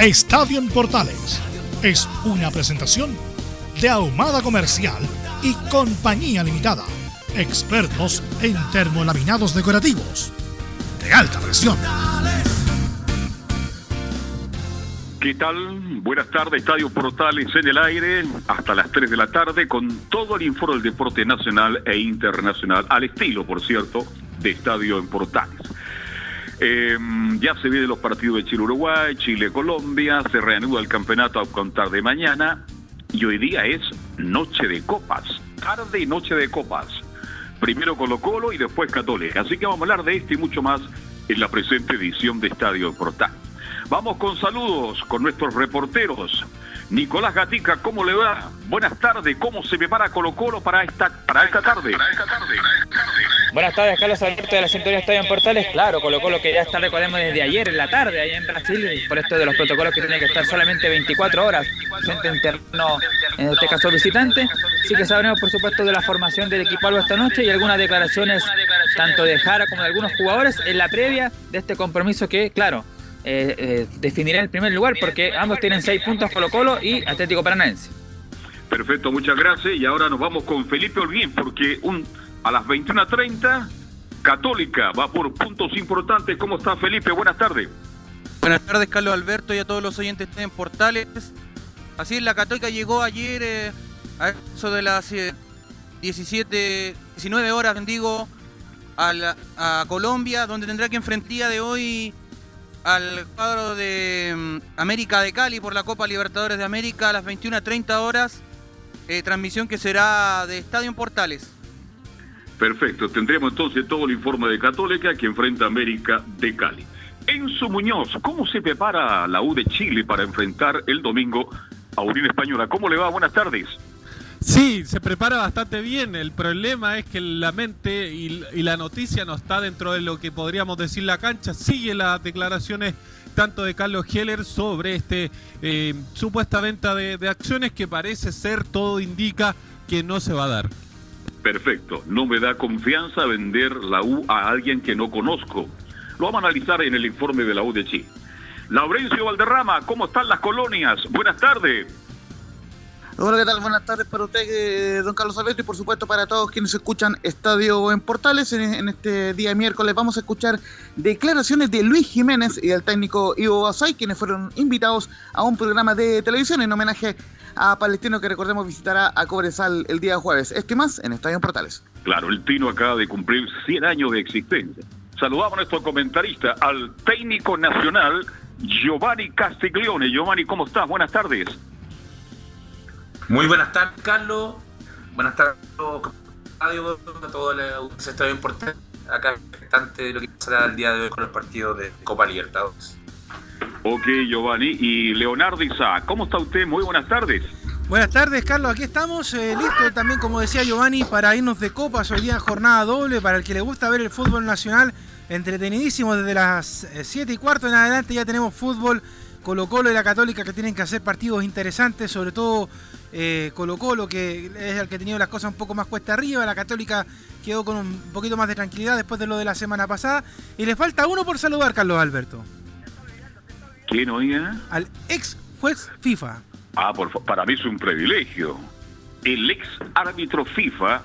Estadio en Portales es una presentación de Ahumada Comercial y Compañía Limitada. Expertos en termolaminados decorativos de alta presión. ¿Qué tal? Buenas tardes, Estadio Portales en el aire, hasta las 3 de la tarde, con todo el informe del deporte nacional e internacional, al estilo, por cierto, de Estadio en Portales. Eh, ya se vienen los partidos de Chile-Uruguay, Chile-Colombia, se reanuda el campeonato a contar de mañana, y hoy día es noche de copas, tarde y noche de copas. Primero Colo Colo y después Católica. Así que vamos a hablar de esto y mucho más en la presente edición de Estadio Portal. Vamos con saludos con nuestros reporteros. Nicolás Gatica, ¿cómo le va? Buenas tardes, ¿cómo se prepara Colo Colo para esta, para esta tarde? Para esta tarde. Buenas tardes, Carlos Alberto de la Centuria Estadio en Portales. Claro, Colo Colo que ya está, recordemos, desde ayer en la tarde, allá en Brasil, por esto de los protocolos que tiene que estar solamente 24 horas frente en terreno, en este caso visitante. Sí que sabremos, por supuesto, de la formación del equipo algo esta noche y algunas declaraciones tanto de Jara como de algunos jugadores en la previa de este compromiso que, claro, eh, eh, definirá el primer lugar porque ambos tienen seis puntos Colo Colo y Atlético Paranaense. Perfecto, muchas gracias. Y ahora nos vamos con Felipe Holguín porque un, a las 21.30 Católica va por puntos importantes. ¿Cómo está Felipe? Buenas tardes. Buenas tardes, Carlos Alberto, y a todos los oyentes en Portales. Así es, la Católica llegó ayer eh, a eso de las 17, 19 horas, digo, a, la, a Colombia, donde tendrá que enfrentar día de hoy al cuadro de mm, América de Cali por la Copa Libertadores de América a las 21.30 horas. Eh, transmisión que será de Estadio Portales. Perfecto, tendremos entonces todo el informe de Católica que enfrenta América de Cali. Enzo Muñoz, ¿cómo se prepara la U de Chile para enfrentar el domingo a Unión Española? ¿Cómo le va? Buenas tardes. Sí, se prepara bastante bien. El problema es que la mente y, la noticia no está dentro de lo que podríamos decir la cancha. Sigue las declaraciones tanto de Carlos Heller sobre este eh, supuesta venta de, de acciones que parece ser, todo indica que no se va a dar. Perfecto. No me da confianza vender la U a alguien que no conozco. Lo vamos a analizar en el informe de la U de Chile. Laurencio Valderrama, ¿cómo están las colonias? Buenas tardes. Hola, ¿qué tal? Buenas tardes para usted, eh, don Carlos Alberto, y por supuesto para todos quienes escuchan Estadio en Portales. En, este día miércoles vamos a escuchar declaraciones de Luis Jiménez y del técnico Ivo Basay, quienes fueron invitados a un programa de televisión en homenaje a Palestino que recordemos visitará a Cobresal el día jueves. Este más en Estadio en Portales. Claro, el Tino acaba de cumplir 100 años de existencia. Saludamos a nuestro comentarista, al técnico nacional Giovanni Castiglione. Giovanni, ¿cómo estás? Buenas tardes. Muy buenas tardes, Carlos. Buenas tardes a todo el estadio importante. Acá expectante de lo que pasará el día de hoy con los partidos de Copa Libertadores. Ok, Giovanni. Y Leonardo Isaac, ¿cómo está usted? Muy buenas tardes. Buenas tardes, Carlos. Aquí estamos, eh, listos también, como decía Giovanni, para irnos de copas. Hoy día jornada doble para el que le gusta ver el fútbol nacional. Entretenidísimo desde las 7 y cuarto en adelante. Ya tenemos fútbol. Colo Colo y la Católica que tienen que hacer partidos interesantes, sobre todo eh, Colo Colo, que es el que ha tenido las cosas un poco más cuesta arriba. La Católica quedó con un poquito más de tranquilidad después de lo de la semana pasada. Y le falta uno por saludar, Carlos Alberto. ¿Quién oiga? Al ex juez FIFA. Ah, por, para mí es un privilegio. El ex árbitro FIFA,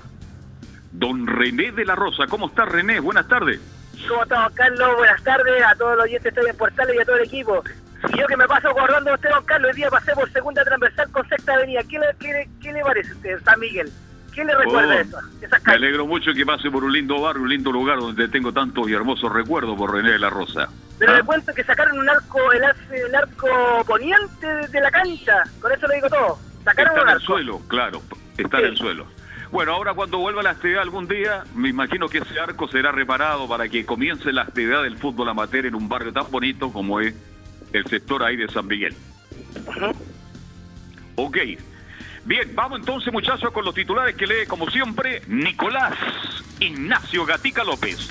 don René de la Rosa. ¿Cómo está René? Buenas tardes. ¿Cómo estamos, Carlos? Buenas tardes a todos los oyentes de en Portales y a todo el equipo. Y yo que me paso acordando de usted, don Carlos, el día pasé por segunda transversal con sexta avenida. ¿Qué le, qué le- qué le parece a usted, San Miguel? ¿Qué le recuerda Oh, eso? Esas Me alegro mucho que pase por un lindo barrio, un lindo lugar donde tengo tantos y hermosos recuerdos por René de la Rosa. Pero ¿Ah? le cuento que sacaron un arco, el, el arco poniente de, la cancha. Con eso le digo todo. Sacaron Está un en el suelo, claro, está en el suelo. Bueno, ahora cuando vuelva la actividad algún día, me imagino que ese arco será reparado para que comience la actividad del fútbol amateur en un barrio tan bonito como es el sector ahí de San Miguel. Ok. Bien, vamos entonces muchachos con los titulares que lee como siempre Nicolás Ignacio Gatica López.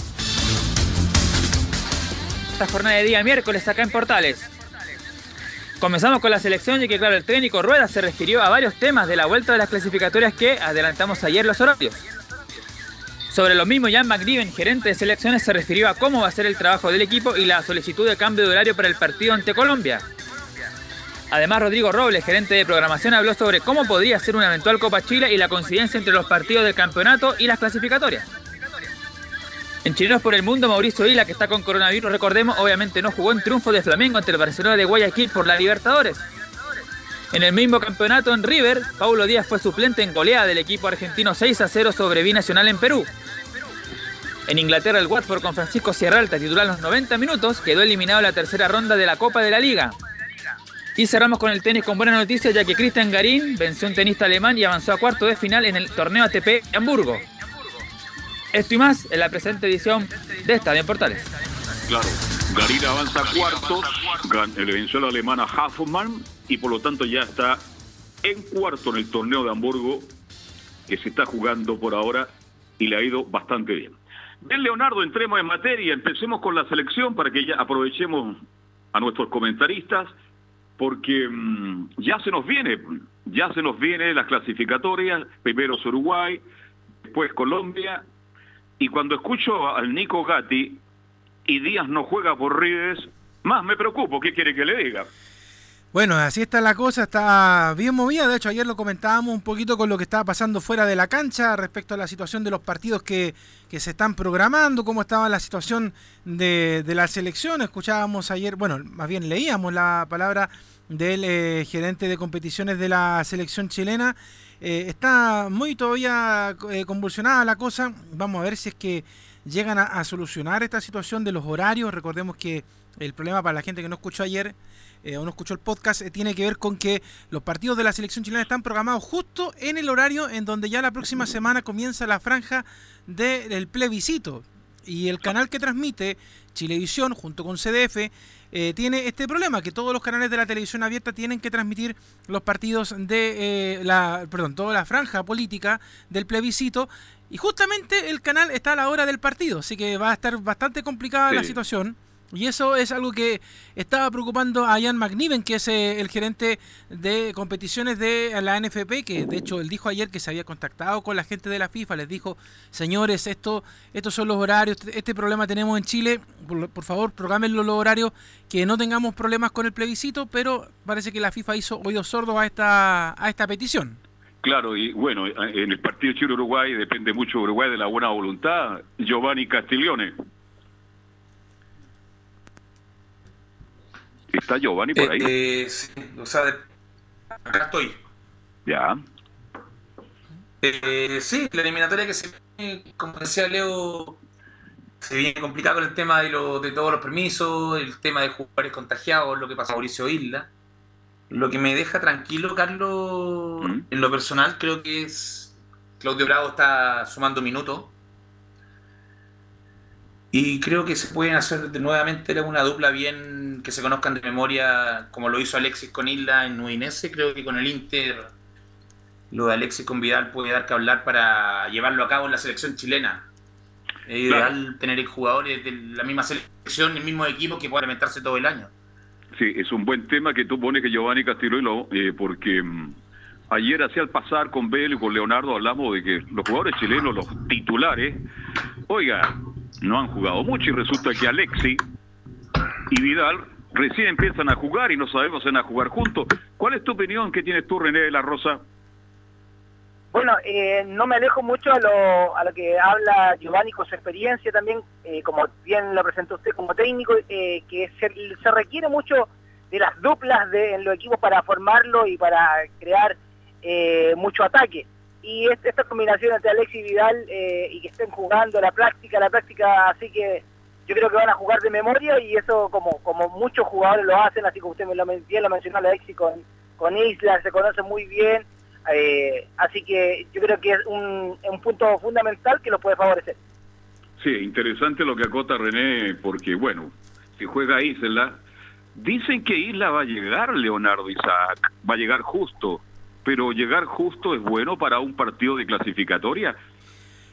Esta jornada de día miércoles acá en Portales. Comenzamos con la selección y que claro, el técnico Rueda se refirió a varios temas de la vuelta de las clasificatorias que adelantamos ayer los horarios. Sobre lo mismo, Jan McNiven, gerente de selecciones, se refirió a cómo va a ser el trabajo del equipo y la solicitud de cambio de horario para el partido ante Colombia. Además, Rodrigo Robles, gerente de programación, habló sobre cómo podría ser una eventual Copa Chile y la coincidencia entre los partidos del campeonato y las clasificatorias. En Chilenos por el Mundo, Mauricio Isla, que está con coronavirus, recordemos, obviamente no jugó en triunfo de Flamengo ante el Barcelona de Guayaquil por la Libertadores. En el mismo campeonato en River, Paulo Díaz fue suplente en goleada del equipo argentino 6 a 0 sobre Binacional en Perú. En Inglaterra, el Watford con Francisco Sierralta, titular los 90 minutos, quedó eliminado en la tercera ronda de la Copa de la Liga. Y cerramos con el tenis con buena noticia, ya que Cristian Garín venció un tenista alemán y avanzó a cuarto de final en el torneo ATP de Hamburgo. Esto y más en la presente edición de Estadio en Portales. Claro. Garín avanza a cuartos, le venció a la alemana Hoffmann y por lo tanto ya está en cuarto en el torneo de Hamburgo que se está jugando por ahora y le ha ido bastante bien. Bien, Leonardo, entremos en materia, empecemos con la selección para que ya aprovechemos a nuestros comentaristas porque mm, ya se nos viene, ya se nos viene las clasificatorias, primero es Uruguay, después Colombia, y cuando escucho al Nico Gatti y Díaz no juega por Rives, más me preocupo, ¿qué quiere que le diga? Bueno, así está la cosa, está bien movida. De hecho, ayer lo comentábamos un poquito con lo que estaba pasando fuera de la cancha respecto a la situación de los partidos que, que se están programando, cómo estaba la situación de, de la selección. Escuchábamos ayer, bueno, más bien leíamos la palabra del eh, gerente de competiciones de la selección chilena. Eh, está muy todavía eh, convulsionada la cosa. Vamos a ver si es que llegan a, a solucionar esta situación de los horarios. Recordemos que el problema para la gente que no escuchó ayer eh, o no escuchó el podcast, eh, tiene que ver con que los partidos de la selección chilena están programados justo en el horario en donde ya la próxima semana comienza la franja de- del plebiscito. Y el canal que transmite, Chilevisión, junto con CDF, eh, tiene este problema, que todos los canales de la televisión abierta tienen que transmitir los partidos de la, perdón, toda la franja política del plebiscito. Y justamente el canal está a la hora del partido, así que va a estar bastante complicada la situación. Y eso es algo que estaba preocupando a Ian McNiven, que es eh, el gerente de competiciones de la NFP, que de hecho él dijo ayer que se había contactado con la gente de la FIFA, les dijo, señores, esto, estos son los horarios, este- este problema tenemos en Chile, por, por favor, programenlo los horarios, que no tengamos problemas con el plebiscito, pero parece que la FIFA hizo oídos sordos a esta, a esta petición. Claro, y bueno, en el partido Chile-Uruguay depende mucho Uruguay de la buena voluntad. Giovanni Castiglione. ¿Está Giovanni por ahí? Eh, eh, sí, o sea, de- acá estoy. Ya. Eh, sí, la eliminatoria que se viene, como decía Leo, se viene complicada con el tema de, lo- de todos los permisos, el tema de jugadores contagiados, lo que pasa a Mauricio Isla. Lo que me deja tranquilo, Carlos, ¿Mm? en lo personal, creo que es Claudio Bravo está sumando minutos. Y creo que se pueden hacer nuevamente una dupla bien que se conozcan de memoria, como lo hizo Alexis con Isla en Udinese. Creo que con el Inter lo de Alexis con Vidal puede dar que hablar para llevarlo a cabo en la selección chilena. Es Claro. ideal tener jugadores de la misma selección, el mismo equipo que pueda alimentarse todo el año. Sí, es un buen tema que tú pones que Giovanni Castiglione, eh, porque mm, ayer hacia al pasar con Bel y con Leonardo hablamos de que los jugadores chilenos, los titulares, oiga, no han jugado mucho y resulta que Alexi y Vidal recién empiezan a jugar y no sabemos van a jugar juntos. ¿Cuál es tu opinión? ¿Qué tienes tú, René de la Rosa? Bueno, eh, no me alejo mucho a lo, a lo que habla Giovanni con su experiencia también, eh, como bien lo presentó usted como técnico, eh, que se, requiere mucho de las duplas de, en los equipos para formarlo y para crear mucho ataque. Y esta combinación entre Alexis y Vidal y que estén jugando la práctica, la práctica, así que yo creo que van a jugar de memoria y eso como, como muchos jugadores lo hacen, así como usted me lo, bien lo mencionó Alexis con, con Isla, se conoce muy bien eh, así que yo creo que es un, un, punto fundamental que lo puede favorecer. Sí, interesante lo que acota René, porque bueno, si juega Isla, dicen que Isla va a llegar, Leonardo Isaac, va a llegar justo, pero llegar justo es bueno para un partido de clasificatoria.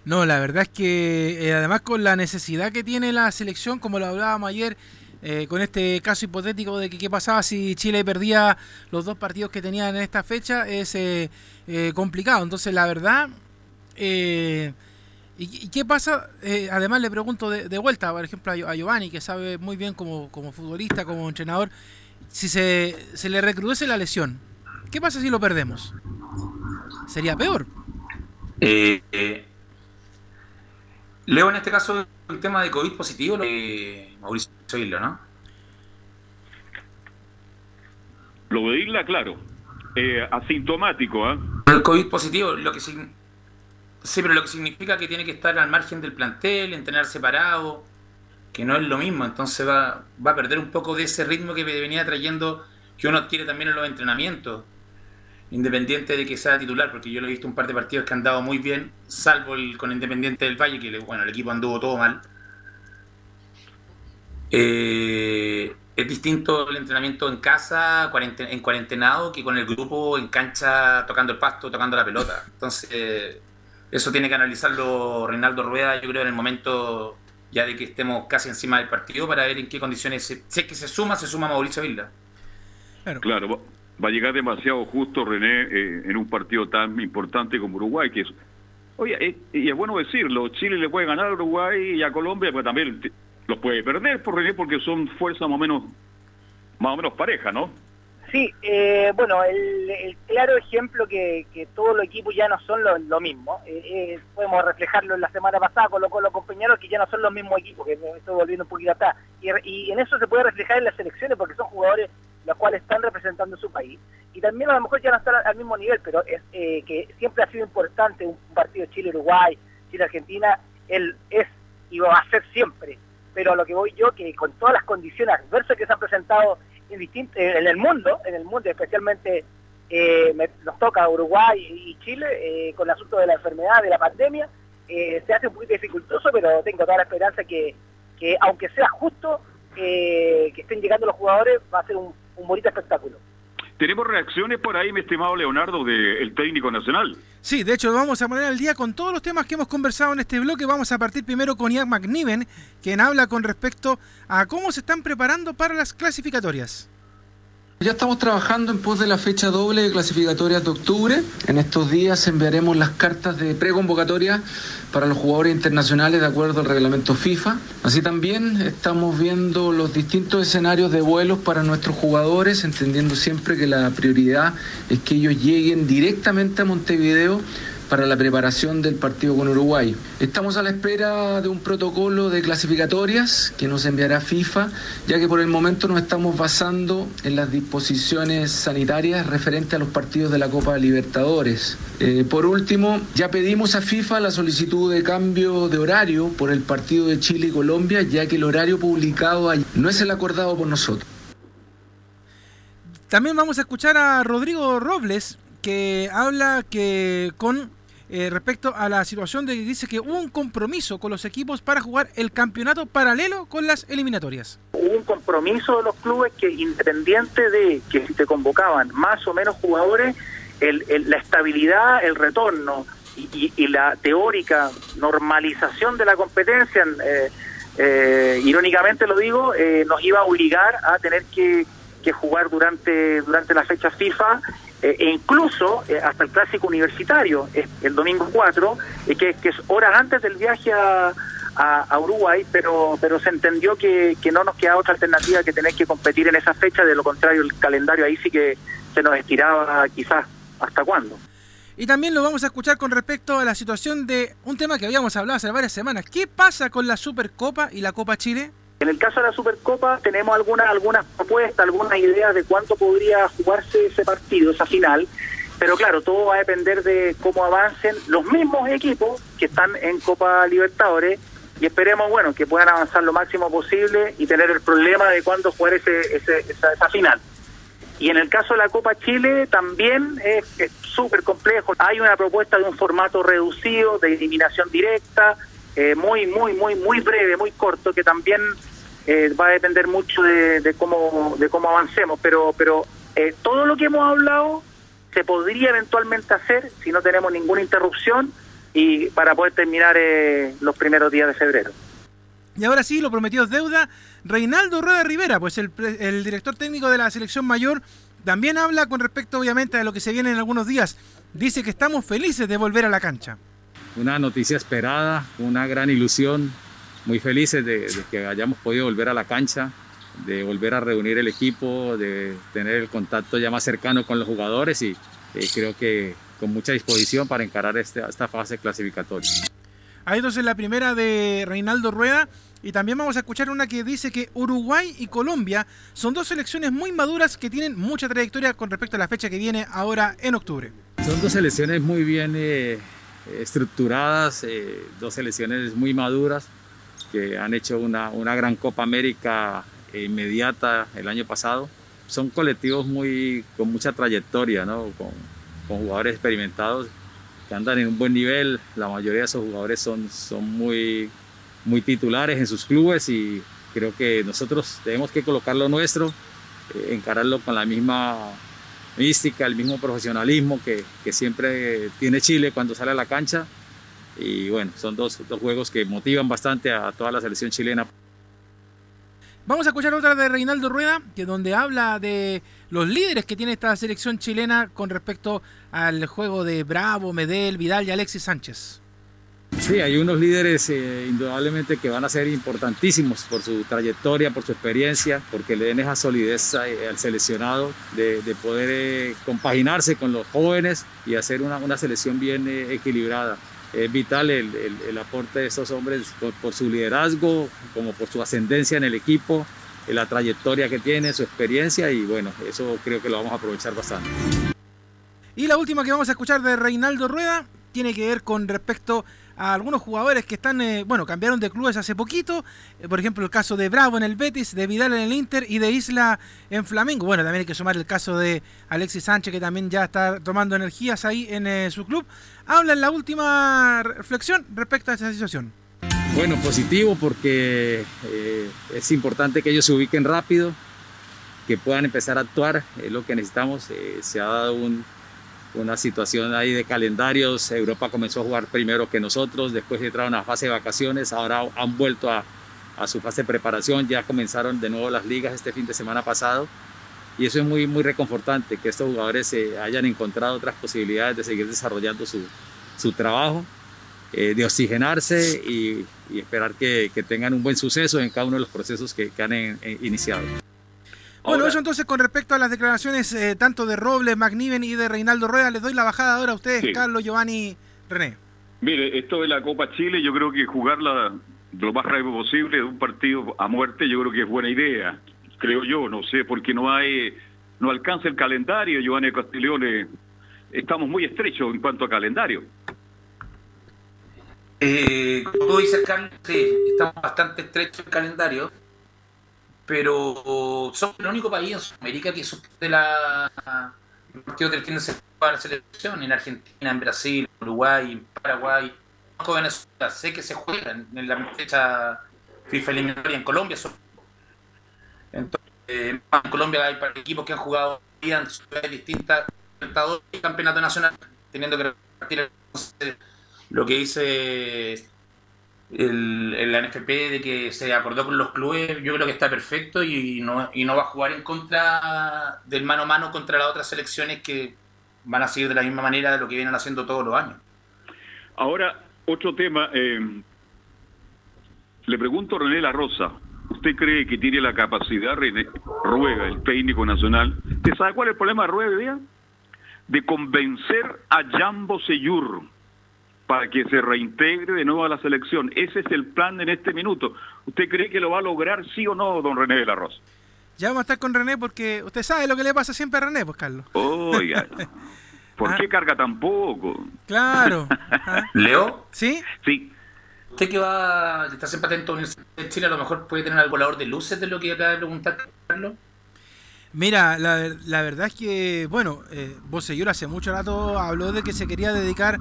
No, la verdad es que eh, además con la necesidad que tiene la selección, como lo hablábamos ayer, eh, con este caso hipotético de que qué pasaba si Chile perdía los dos partidos que tenía en esta fecha, es eh, eh, complicado. Entonces, la verdad, ¿y, qué pasa? además, le pregunto de, vuelta, por ejemplo, a, Giovanni, que sabe muy bien como, como futbolista, como entrenador, si se, se le recrudece la lesión, ¿qué pasa si lo perdemos? Sería peor. Leo, en este caso, el tema de COVID positivo, lo de Mauricio Isla, ¿no? Lo de Isla, claro. Eh, asintomático, ¿ah? El COVID positivo, lo que sí, pero lo que significa que tiene que estar al margen del plantel, entrenar separado, que no es lo mismo, entonces va, va a perder un poco de ese ritmo que venía trayendo, que uno adquiere también en los entrenamientos independiente de que sea titular, porque yo lo he visto un par de partidos que han dado muy bien, salvo el con Independiente del Valle, que bueno, el equipo anduvo todo mal. Eh, es distinto el entrenamiento en casa, en cuarentenado, que con el grupo en cancha tocando el pasto, tocando la pelota. Entonces, eso tiene que analizarlo Reinaldo Rueda, yo creo, en el momento ya de que estemos casi encima del partido para ver en qué condiciones, si es que se suma, se suma Mauricio Vilda. Claro, claro va a llegar demasiado justo René eh, en un partido tan importante como Uruguay, que es, oye, eh, y es bueno decirlo, Chile le puede ganar a Uruguay y a Colombia, pero también los puede perder por René porque son fuerzas más o menos, más o menos parejas, ¿no? Sí, eh, bueno, el, claro ejemplo que, que, todos los equipos ya no son lo, mismo. podemos reflejarlo en la semana pasada con, con los compañeros que ya no son los mismos equipos, que me estoy volviendo un poquito atrás. Y, y en eso se puede reflejar en las selecciones porque son jugadores los cuales están representando su país. Y también a lo mejor ya no están al mismo nivel, pero es eh, que siempre ha sido importante un partido Chile-Uruguay, Chile-Argentina, él es y va a ser siempre. Pero a lo que voy yo, que con todas las condiciones adversas que se han presentado en, en el mundo, en el mundo especialmente eh, nos toca Uruguay y Chile, eh, con el asunto de la enfermedad, de la pandemia, se hace un poquito dificultoso, pero tengo toda la esperanza que, que aunque sea justo, que estén llegando los jugadores, va a ser un un bonito espectáculo. Tenemos reacciones por ahí, mi estimado Leonardo, del técnico nacional. Sí, de hecho vamos a poner al día con todos los temas que hemos conversado en este bloque. Vamos a partir primero con Ian McNiven, quien habla con respecto a cómo se están preparando para las clasificatorias. Ya estamos trabajando en pos de la fecha doble de clasificatorias de octubre. En estos días enviaremos las cartas de preconvocatoria para los jugadores internacionales de acuerdo al reglamento FIFA. Así también estamos viendo los distintos escenarios de vuelos para nuestros jugadores, entendiendo siempre que la prioridad es que ellos lleguen directamente a Montevideo para la preparación del partido con Uruguay. Estamos a la espera de un protocolo de clasificatorias que nos enviará FIFA, ya que por el momento nos estamos basando en las disposiciones sanitarias referentes a los partidos de la Copa Libertadores. Eh, por último, ya pedimos a FIFA la solicitud de cambio de horario por el partido de Chile y Colombia, ya que el horario publicado no es el acordado por nosotros. También vamos a escuchar a Rodrigo Robles, que habla que con eh, respecto a la situación de que dice que hubo un compromiso con los equipos para jugar el campeonato paralelo con las eliminatorias. Hubo un compromiso de los clubes que independiente de que si te convocaban más o menos jugadores, la estabilidad, el retorno y, la teórica normalización de la competencia, eh, eh, irónicamente lo digo, nos iba a obligar a tener que, que jugar durante, durante la fecha FIFA eh, e incluso eh, hasta el clásico universitario, el domingo 4, eh, que, es horas antes del viaje a, Uruguay, pero, pero se entendió que, no nos queda otra alternativa que tener que competir en esa fecha, de lo contrario el calendario ahí sí que se nos estiraba quizás hasta cuándo. Y también lo vamos a escuchar con respecto a la situación de un tema que habíamos hablado hace varias semanas. ¿Qué pasa con la Supercopa y la Copa Chile? En el caso de la Supercopa tenemos algunas algunas propuestas, algunas ideas de cuánto podría jugarse ese partido, esa final. Pero claro, todo va a depender de cómo avancen los mismos equipos que están en Copa Libertadores y esperemos, bueno, que puedan avanzar lo máximo posible y tener el problema de cuándo jugar ese, ese, esa final. Y en el caso de la Copa Chile también es súper complejo. Hay una propuesta de un formato reducido, de eliminación directa, eh, muy, muy, muy, muy breve, muy corto, que también eh, va a depender mucho de, cómo de cómo avancemos. Pero, pero eh, todo lo que hemos hablado se podría eventualmente hacer si no tenemos ninguna interrupción y para poder terminar los primeros días de febrero. Y ahora sí, lo prometido es deuda. Reinaldo Rueda Rivera, pues el, el, director técnico de la selección mayor, también habla con respecto obviamente a lo que se viene en algunos días. Dice que estamos felices de volver a la cancha. Una noticia esperada, una gran ilusión, muy felices de, que hayamos podido volver a la cancha, de volver a reunir el equipo, de tener el contacto ya más cercano con los jugadores y eh, creo que con mucha disposición para encarar este, esta fase clasificatoria. Hay entonces la primera de Reinaldo Rueda. Y también vamos a escuchar una que dice que Uruguay y Colombia son dos selecciones muy maduras que tienen mucha trayectoria con respecto a la fecha que viene ahora en octubre. Son dos selecciones muy bien eh, estructuradas, eh, dos selecciones muy maduras que han hecho una, una gran Copa América inmediata el año pasado. Son colectivos muy, con mucha trayectoria, ¿no? con, con jugadores experimentados que andan en un buen nivel. La mayoría de esos jugadores son, son muy, muy titulares en sus clubes y creo que nosotros tenemos que colocar lo nuestro, eh, encararlo con la misma mística, el mismo profesionalismo que, que, siempre tiene Chile cuando sale a la cancha. Y bueno, son dos, dos juegos que motivan bastante a toda la selección chilena. Vamos a escuchar otra de Reinaldo Rueda, que donde habla de los líderes que tiene esta selección chilena con respecto al juego de Bravo, Medel, Vidal y Alexis Sánchez. Sí, hay unos líderes eh, indudablemente que van a ser importantísimos por su trayectoria, por su experiencia, porque le den esa solidez eh, al seleccionado de, poder eh, compaginarse con los jóvenes y hacer una, una selección bien equilibrada. Es vital el, el, aporte de estos hombres por, su liderazgo, como por su ascendencia en el equipo, la trayectoria que tiene, su experiencia y bueno, eso creo que lo vamos a aprovechar bastante. Y la última que vamos a escuchar de Reinaldo Rueda tiene que ver con respecto algunos jugadores que están, eh, bueno, cambiaron de clubes hace poquito. Eh, por ejemplo, el caso de Bravo en el Betis, de Vidal en el Inter y de Isla en Flamengo. Bueno, también hay que sumar el caso de Alexis Sánchez, que también ya está tomando energías ahí en eh, su club. Habla en la última reflexión respecto a esa situación. Bueno, positivo porque es importante que ellos se ubiquen rápido, que puedan empezar a actuar, es lo que necesitamos. se ha dado un, una situación ahí de calendarios. Europa comenzó a jugar primero que nosotros, después entraron a fase de vacaciones, ahora han vuelto a, su fase de preparación, ya comenzaron de nuevo las ligas este fin de semana pasado. Y eso es muy, muy reconfortante, que estos jugadores se hayan encontrado otras posibilidades de seguir desarrollando su, su trabajo, eh, de oxigenarse y, esperar que, tengan un buen suceso en cada uno de los procesos que, han iniciado. Bueno, eso entonces con respecto a las declaraciones eh, tanto de Robles, McNiven y de Reinaldo Rueda, les doy la bajada ahora a ustedes, Carlos, Giovanni, René. Mire, esto de la Copa Chile, yo creo que jugarla lo más rápido posible de un partido a muerte, yo creo que es buena idea, creo yo, no sé, porque no hay, no alcanza el calendario, Giovanni Castiglione, estamos muy estrechos en cuanto a calendario. Eh, como tú dices, Carlos, sí, estamos bastante estrechos en calendario pero somos el único país en Sudamérica que suspende la partido del fin de semana para la selección, en Argentina, en Brasil, en Uruguay, en Paraguay, en Venezuela, sé que se juegan en la fecha FIFA eliminatoria en Colombia. Entonces, en Colombia hay equipos que han jugado en ciudades distintas, y campeonato nacional, teniendo que repartir lo que dice el, NFP de que se acordó con los clubes, yo creo que está perfecto y no, y no va a jugar en contra del mano a mano contra las otras selecciones que van a seguir de la misma manera de lo que vienen haciendo todos los años. Ahora, otro tema. Eh, le pregunto a René La Rosa. ¿Usted cree que tiene la capacidad, René Ruega, el técnico nacional? ¿Te sabe cuál es el problema de Ruega, de convencer a Jambo Seyur para que se reintegre de nuevo a la selección. Ese es el plan en este minuto. ¿Usted cree que lo va a lograr sí o no, don René de la Rosa? Ya vamos a estar con René porque usted sabe lo que le pasa siempre a René, pues Carlos. Oiga, ¿por qué carga tan poco? Claro. Ah. Leo, ¿Sí? Sí, usted que va, está siempre atento a la Universidad de Chile, a lo mejor puede tener algo volador de luces de lo que acaba de preguntar Carlos. Mira, la, verdad es que, bueno, eh, Bosellur hace mucho rato habló de que se quería dedicar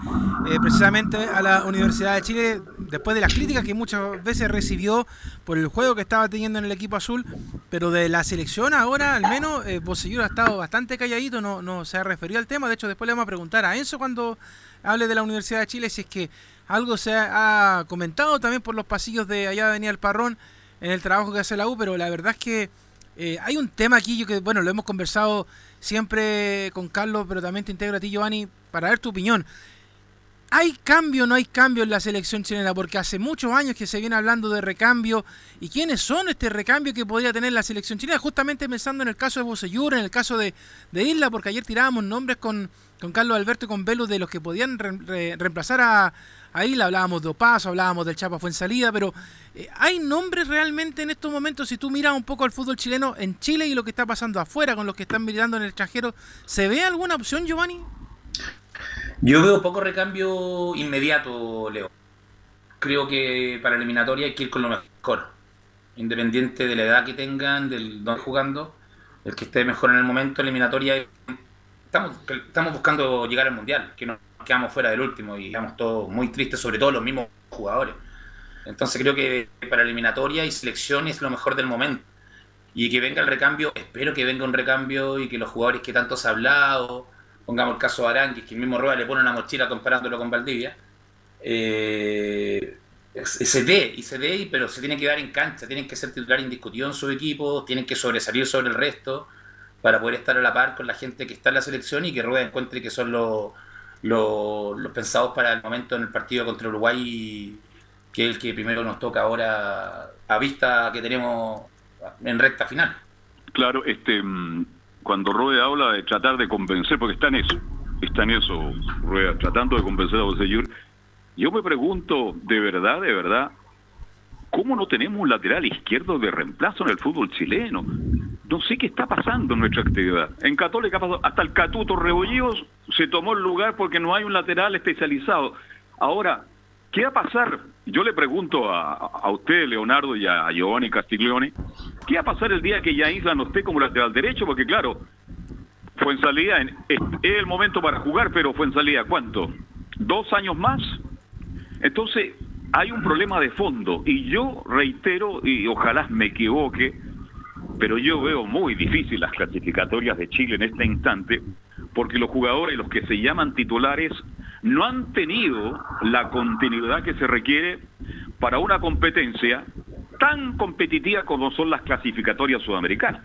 eh, precisamente a la Universidad de Chile después de las críticas que muchas veces recibió por el juego que estaba teniendo en el equipo azul, pero de la selección ahora al menos eh, Bosellur ha estado bastante calladito, no, se ha referido al tema, de hecho después le vamos a preguntar a Enzo cuando hable de la Universidad de Chile si es que algo se ha, ha comentado también por los pasillos de allá de Avenida El Parrón en el trabajo que hace la U, pero la verdad es que eh, hay un tema aquí, yo que bueno, lo hemos conversado siempre con Carlos, pero también te integro a ti, Giovanni, para ver tu opinión. ¿Hay cambio o no hay cambio en la selección chilena? Porque hace muchos años que se viene hablando de recambio. ¿Y quiénes son este recambio que podría tener la selección chilena? Justamente pensando en el caso de Bosellur, en el caso de, de Isla, porque ayer tirábamos nombres con, con Carlos Alberto y con Velo de los que podían re- re- reemplazar a, a Isla. Hablábamos de Opaso, hablábamos del Chapa Fuensalida, pero eh, ¿hay nombres realmente en estos momentos? Si tú miras un poco al fútbol chileno en Chile y lo que está pasando afuera con los que están mirando en el extranjero, ¿se ve alguna opción, Giovanni? Yo veo poco recambio inmediato, Leo. Creo que para eliminatoria hay que ir con lo mejor. Independiente de la edad que tengan, del don jugando, el que esté mejor en el momento, eliminatoria. Estamos, buscando llegar al mundial, que nos quedamos fuera del último y estamos todos muy tristes, sobre todo los mismos jugadores. Entonces creo que para eliminatoria y selección es lo mejor del momento. Y que venga el recambio, espero que venga un recambio y que los jugadores que tanto se ha hablado, pongamos el caso de Aranguis, que el mismo Rueda le pone una mochila comparándolo con Valdivia, eh, se dé, y se y- pero se tiene que dar en cancha, tienen que ser titular indiscutido en su equipo, tienen que sobresalir sobre el resto para poder estar a la par con la gente que está en la selección y que Rueda encuentre que son los, los, los pensados para el momento en el partido contra Uruguay, que es el que primero nos toca ahora a vista que tenemos en recta final. Claro, este, cuando Rueda habla de tratar de convencer, porque está en eso, está en eso, Rueda, tratando de convencer a Bosellur, yo me pregunto, de verdad, de verdad, ¿cómo no tenemos un lateral izquierdo de reemplazo en el fútbol chileno? No sé qué está pasando en nuestra actividad. En Católica pasó, hasta el Catuto Rebolledos se tomó el lugar porque no hay un lateral especializado. Ahora, ¿qué va a pasar? Yo le pregunto a, a usted, Leonardo, y a Giovanni Castiglione, ¿qué va a pasar el día que ya Isla no esté como lateral derecho? Porque claro, fue en salida, es, es el momento para jugar, pero fue en salida, ¿cuánto? ¿Dos años más? Entonces, hay un problema de fondo y yo reitero, y ojalá me equivoque, pero yo veo muy difícil las clasificatorias de Chile en este instante, porque los jugadores, los que se llaman titulares, no han tenido la continuidad que se requiere para una competencia tan competitiva como son las clasificatorias sudamericanas.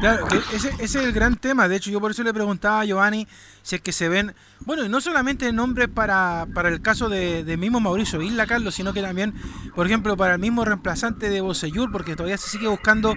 Claro, que ese, ese es el gran tema. De hecho, yo por eso le preguntaba a Giovanni si es que se ven, bueno, y no solamente nombres para, para el caso de, de mismo Mauricio Isla, Carlos, sino que también, por ejemplo, para el mismo reemplazante de Bocellur, porque todavía se sigue buscando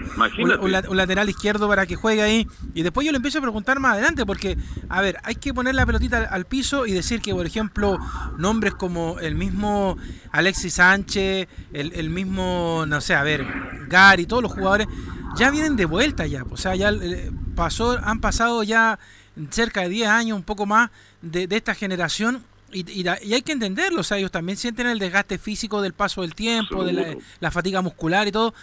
un, lateral izquierdo para que juegue ahí. Y después yo le empiezo a preguntar más adelante, porque, a ver, hay que poner la pelotita al, al piso y decir que, por ejemplo, nombres como el mismo Alexis Sánchez, el, el mismo, no sé, a ver, Gary, todos los jugadores ya vienen de vuelta ya. O sea, ya eh, pasó, han pasado ya cerca de 10 años, un poco más, de, de esta generación. Y, y hay que entenderlo, o sea, ellos también sienten el desgaste físico del paso del tiempo, de la fatiga muscular y todo.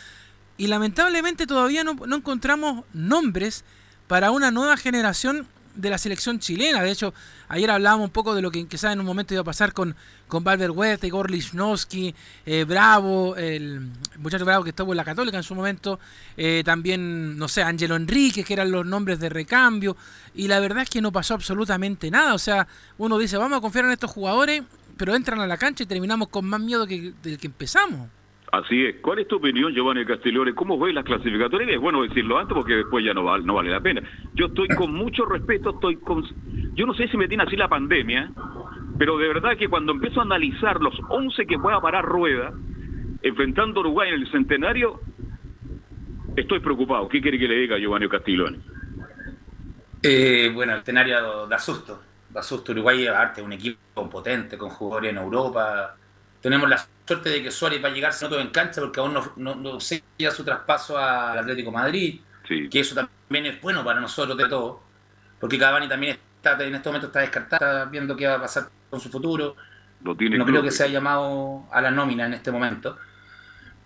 Y lamentablemente todavía no, no encontramos nombres para una nueva generación de la selección chilena. De hecho, ayer hablábamos un poco de lo que quizás en un momento iba a pasar con, con Valver Huerta, Igor Lichnowsky, eh, Bravo, el muchacho Bravo que estuvo en la Católica en su momento, eh, también, no sé, Angelo Enrique, que eran los nombres de recambio, y la verdad es que no pasó absolutamente nada. O sea, uno dice, vamos a confiar en estos jugadores, pero entran a la cancha y terminamos con más miedo que del que empezamos. Así es. ¿Cuál es tu opinión, Giovanni Castiglione? ¿Cómo ves las clasificatorias? Es bueno decirlo antes porque después ya no, val- no vale la pena. Yo estoy con mucho respeto, estoy con... Yo no sé si me tiene así la pandemia, pero de verdad que cuando empiezo a analizar los 11 que pueda parar Rueda, enfrentando Uruguay en el centenario, estoy preocupado. ¿Qué quiere que le diga Giovanni Castiglione? Eh, bueno, el escenario da susto. Da susto Uruguay, aparte, un equipo potente, con jugadores en Europa. Tenemos la suerte de que Suárez va a llegar, no todo en cancha, porque aún no, no, no sella su traspaso al Atlético Madrid. Que eso también es bueno para nosotros de todo. Porque Cavani también está, en este momento está descartado, viendo qué va a pasar con su futuro. no creo que se haya llamado a la nómina en este momento.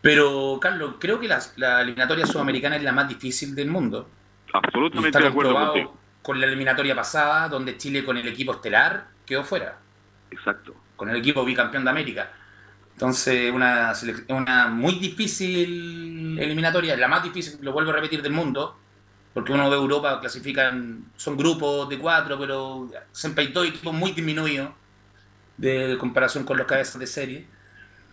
Pero, Carlos, creo que la, la eliminatoria sudamericana es la más difícil del mundo. Absolutamente de acuerdo con la eliminatoria pasada, donde Chile con el equipo estelar quedó fuera. Exacto. Con el equipo bicampeón de América. Entonces, una, una muy difícil eliminatoria, la más difícil, lo vuelvo a repetir, del mundo, porque uno ve Europa, clasifican, son grupos de cuatro, pero siempre hay dos equipos muy disminuidos de comparación con los cabezas de serie.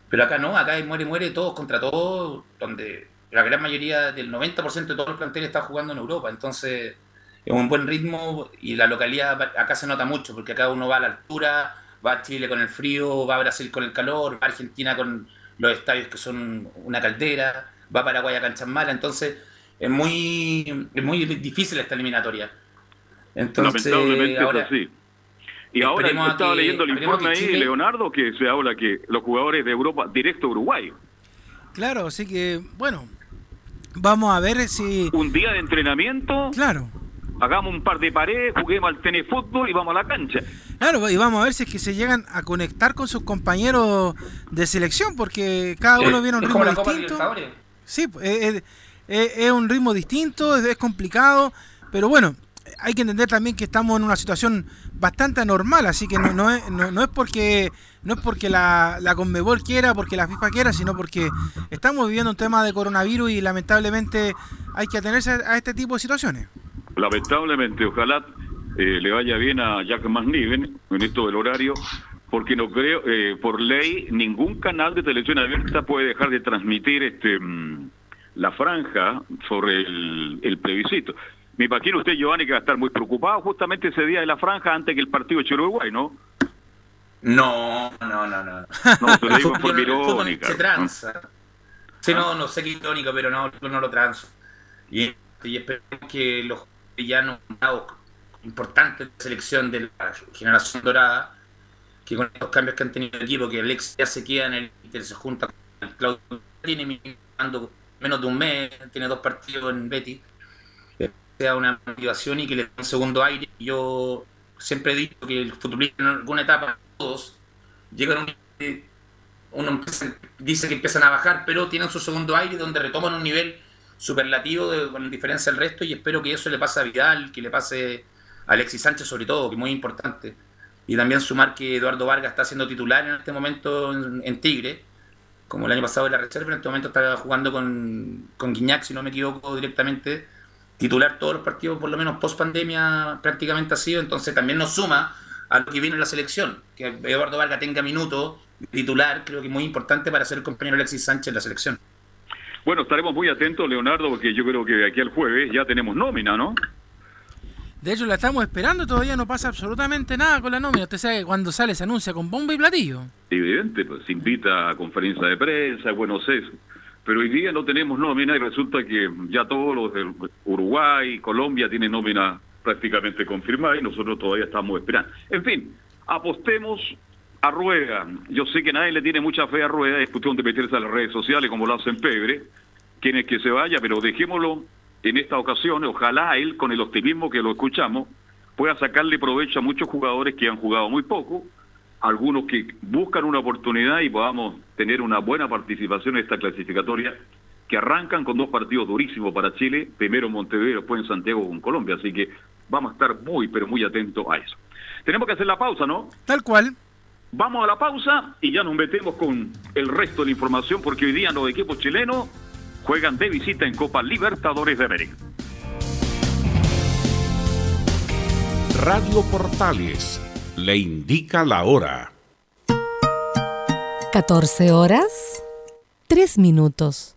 Pero acá no, acá es muere, muere todos contra todos, donde la gran mayoría del 90% de todos los planteles están jugando en Europa. Entonces, es un buen ritmo y la localidad acá se nota mucho, porque acá uno va a la altura, va a Chile con el frío, va a Brasil con el calor, va a Argentina con los estadios que son una caldera, va Paraguay a canchas malas, entonces es muy, es muy difícil esta eliminatoria. Entonces, ahora, Y ahora estaba leyendo el informe ahí, Leonardo, que se habla que los jugadores de Europa directo a Uruguay. Claro, así que, bueno, vamos a ver si... Un día de entrenamiento. Claro hagamos un par de paredes, juguemos al tenis fútbol y vamos a la cancha. Claro, y vamos a ver si es que se llegan a conectar con sus compañeros de selección, porque cada uno viene a un ritmo distinto. Sí, pues, es, un ritmo distinto, es, complicado, pero bueno, hay que entender también que estamos en una situación bastante anormal, así que no, no, es, no, es porque no es porque la, la Conmebol quiera, porque la FIFA quiera, sino porque estamos viviendo un tema de coronavirus y lamentablemente hay que atenerse a este tipo de situaciones lamentablemente, ojalá eh, le vaya bien a Jack McNiven en esto del horario, porque no creo, eh, por ley, ningún canal de televisión abierta puede dejar de transmitir este mm, la franja sobre el, el plebiscito. Me imagino usted, Giovanni, que va a estar muy preocupado justamente ese día de la franja antes que el partido de Uruguay, ¿no? No, no, no, no. No, se lo digo por irónica. Se tranza. Sí, no, no sé qué irónico, pero no, no lo transo. Y, y esperemos que los nombrado importante de selección de la generación dorada, que con estos cambios que han tenido el equipo, que Alex ya se queda en el Inter, se junta con el Claudio, tiene menos de un mes, tiene dos partidos en Betty, sea una motivación y que le dé un segundo aire. Yo siempre he dicho que el futbolista en alguna etapa, todos, llegan a un uno dice que empiezan a bajar, pero tienen su segundo aire donde retoman un nivel superlativo con diferencia del resto y espero que eso le pase a Vidal, que le pase a Alexis Sánchez sobre todo, que es muy importante. Y también sumar que Eduardo Vargas está siendo titular en este momento en, Tigre, como el año pasado en la reserva, en este momento está jugando con, con Guiñac, si no me equivoco, directamente titular todos los partidos, por lo menos post pandemia prácticamente ha sido, entonces también nos suma a lo que viene en la selección, que Eduardo Vargas tenga minutos titular, creo que es muy importante para ser el compañero Alexis Sánchez en la selección. Bueno, estaremos muy atentos, Leonardo, porque yo creo que aquí al jueves ya tenemos nómina, ¿no? De hecho, la estamos esperando, todavía no pasa absolutamente nada con la nómina. Usted sabe que cuando sale se anuncia con bomba y platillo. Evidente, pues se invita a conferencia de prensa, bueno, sé. Pero hoy día no tenemos nómina y resulta que ya todos los de Uruguay, Colombia tienen nómina prácticamente confirmada y nosotros todavía estamos esperando. En fin, apostemos a Rueda. Yo sé que nadie le tiene mucha fe a Rueda, es cuestión de meterse a las redes sociales como lo hacen Pebre, quien es que se vaya, pero dejémoslo en esta ocasión, ojalá él, con el optimismo que lo escuchamos, pueda sacarle provecho a muchos jugadores que han jugado muy poco, algunos que buscan una oportunidad y podamos tener una buena participación en esta clasificatoria, que arrancan con dos partidos durísimos para Chile, primero en Montevideo, después en Santiago con Colombia, así que vamos a estar muy, pero muy atentos a eso. Tenemos que hacer la pausa, ¿no? Tal cual. Vamos a la pausa y ya nos metemos con el resto de la información porque hoy día los equipos chilenos juegan de visita en Copa Libertadores de América. Radio Portales le indica la hora. 14 horas, 3 minutos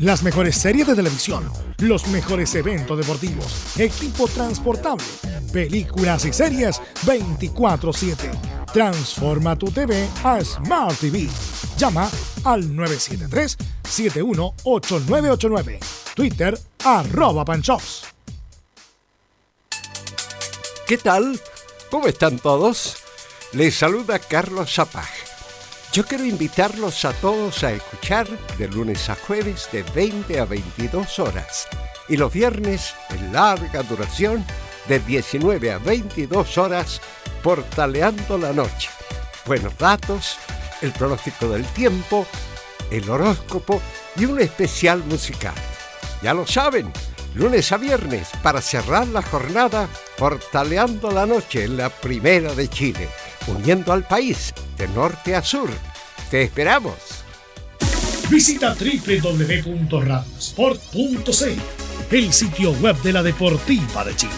Las mejores series de televisión, los mejores eventos deportivos, equipo transportable, películas y series 24/7. Transforma tu TV a Smart TV. Llama al 973-718989. Twitter arroba panchops. ¿Qué tal? ¿Cómo están todos? Les saluda Carlos Zapag. Yo quiero invitarlos a todos a escuchar de lunes a jueves de 20 a 22 horas y los viernes en larga duración de 19 a 22 horas portaleando la noche. Buenos datos, el pronóstico del tiempo, el horóscopo y un especial musical. Ya lo saben, lunes a viernes para cerrar la jornada portaleando la noche en la primera de Chile, uniendo al país de norte a sur. Te esperamos. Visita www.radiosport.cl, el sitio web de la Deportiva de Chile.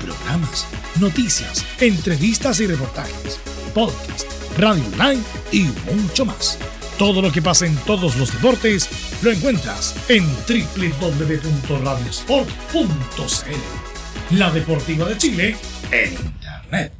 Programas, noticias, entrevistas y reportajes, podcast, radio online y mucho más. Todo lo que pasa en todos los deportes lo encuentras en www.radiosport.cl. La Deportiva de Chile en Internet.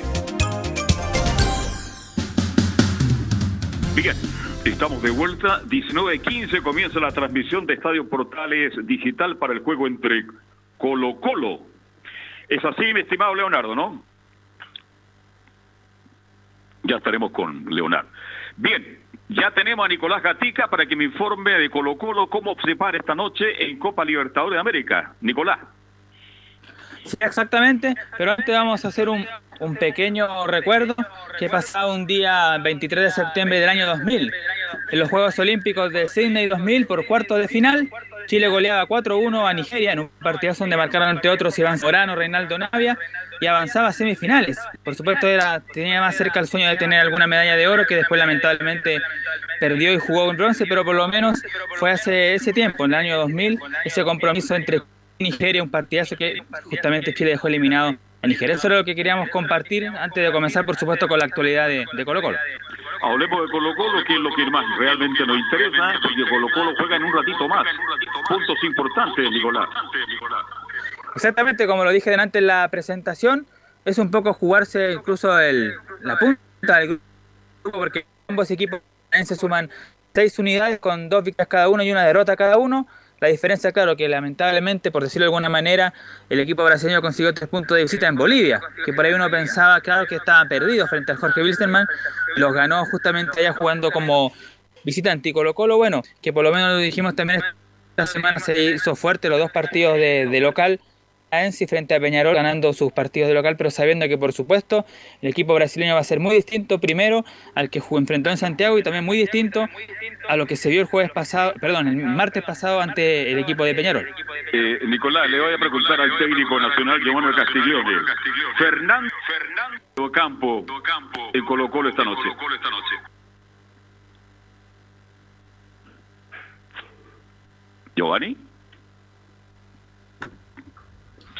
Bien, estamos de vuelta. 19.15 comienza la transmisión de Estadio Portales Digital para el juego entre Colo Colo. Es así, mi estimado Leonardo, ¿no? Ya estaremos con Leonardo. Bien, ya tenemos a Nicolás Gatica para que me informe de Colo Colo cómo se para esta noche en Copa Libertadores de América. Nicolás. Sí, exactamente, pero antes vamos a hacer un, un pequeño recuerdo que pasado un día 23 de septiembre del año 2000. En los Juegos Olímpicos de Sydney 2000 por cuarto de final, Chile goleaba 4-1 a Nigeria en un partidazo donde marcaron entre otros Iván Sorano, Reinaldo Navia y avanzaba a semifinales. Por supuesto era tenía más cerca el sueño de tener alguna medalla de oro que después lamentablemente perdió y jugó en bronce, pero por lo menos fue hace ese tiempo, en el año 2000, ese compromiso entre Nigeria, un partidazo que justamente Chile dejó eliminado Nigeria. Eso era lo que queríamos compartir antes de comenzar, por supuesto, con la actualidad de, de Colo Colo. Hablemos de Colo Colo, que es lo que más realmente nos interesa, porque Colo Colo juega en un ratito más. Puntos importantes, Nicolás. Exactamente, como lo dije delante en la presentación, es un poco jugarse incluso el, la punta del grupo, porque ambos equipos se suman seis unidades con dos victorias cada uno y una derrota cada uno. La diferencia, claro, que lamentablemente, por decirlo de alguna manera, el equipo brasileño consiguió tres puntos de visita en Bolivia, que por ahí uno pensaba, claro, que estaba perdido frente al Jorge Wilstermann, los ganó justamente allá jugando como visitante. Y Colo Colo, bueno, que por lo menos lo dijimos también esta semana se hizo fuerte los dos partidos de, de local, Ensi frente a Peñarol ganando sus partidos de local, pero sabiendo que por supuesto el equipo brasileño va a ser muy distinto primero al que enfrentó en Santiago y también muy distinto a lo que se vio el jueves pasado, perdón, el martes pasado ante el equipo de Peñarol. Eh, Nicolás, le voy a preguntar al técnico nacional Giovanni Castiglione. Fernando Campo en Colo Colo esta noche. Giovanni.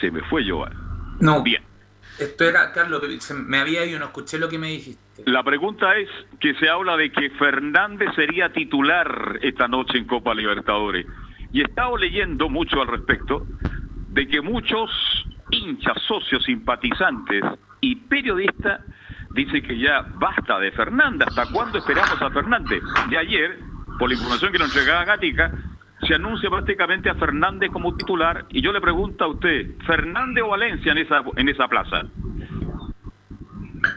Se me fue Giovanni. No. Bien. Esto era, Carlos, me había ido, no escuché lo que me dijiste. La pregunta es que se habla de que Fernández sería titular esta noche en Copa Libertadores. Y he estado leyendo mucho al respecto de que muchos hinchas, socios, simpatizantes y periodistas dicen que ya basta de Fernández. ¿Hasta cuándo esperamos a Fernández? De ayer, por la información que nos entregaba Gatica, se anuncia prácticamente a Fernández como titular y yo le pregunto a usted, ¿Fernández o Valencia en esa, en esa plaza?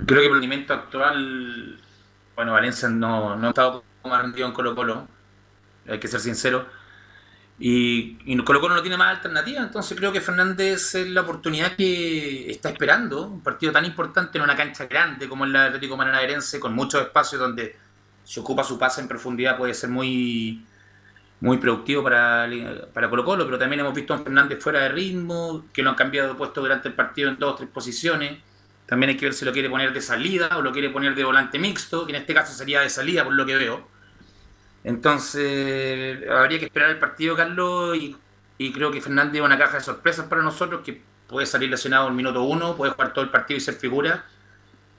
Creo que el rendimiento actual, bueno, Valencia no, no ha estado ha rendido en Colo Colo, hay que ser sincero, y, y Colo Colo no tiene más alternativa, entonces creo que Fernández es la oportunidad que está esperando, un partido tan importante en una cancha grande como es la Atlético Maranaerense, con muchos espacios donde se ocupa su pase en profundidad, puede ser muy muy productivo para, para Colo Colo, pero también hemos visto a Fernández fuera de ritmo, que lo han cambiado de puesto durante el partido en dos o tres posiciones. También hay que ver si lo quiere poner de salida o lo quiere poner de volante mixto, que en este caso sería de salida por lo que veo. Entonces, habría que esperar el partido, Carlos, y, y creo que Fernández es una caja de sorpresas para nosotros, que puede salir lesionado en minuto uno, puede jugar todo el partido y ser figura,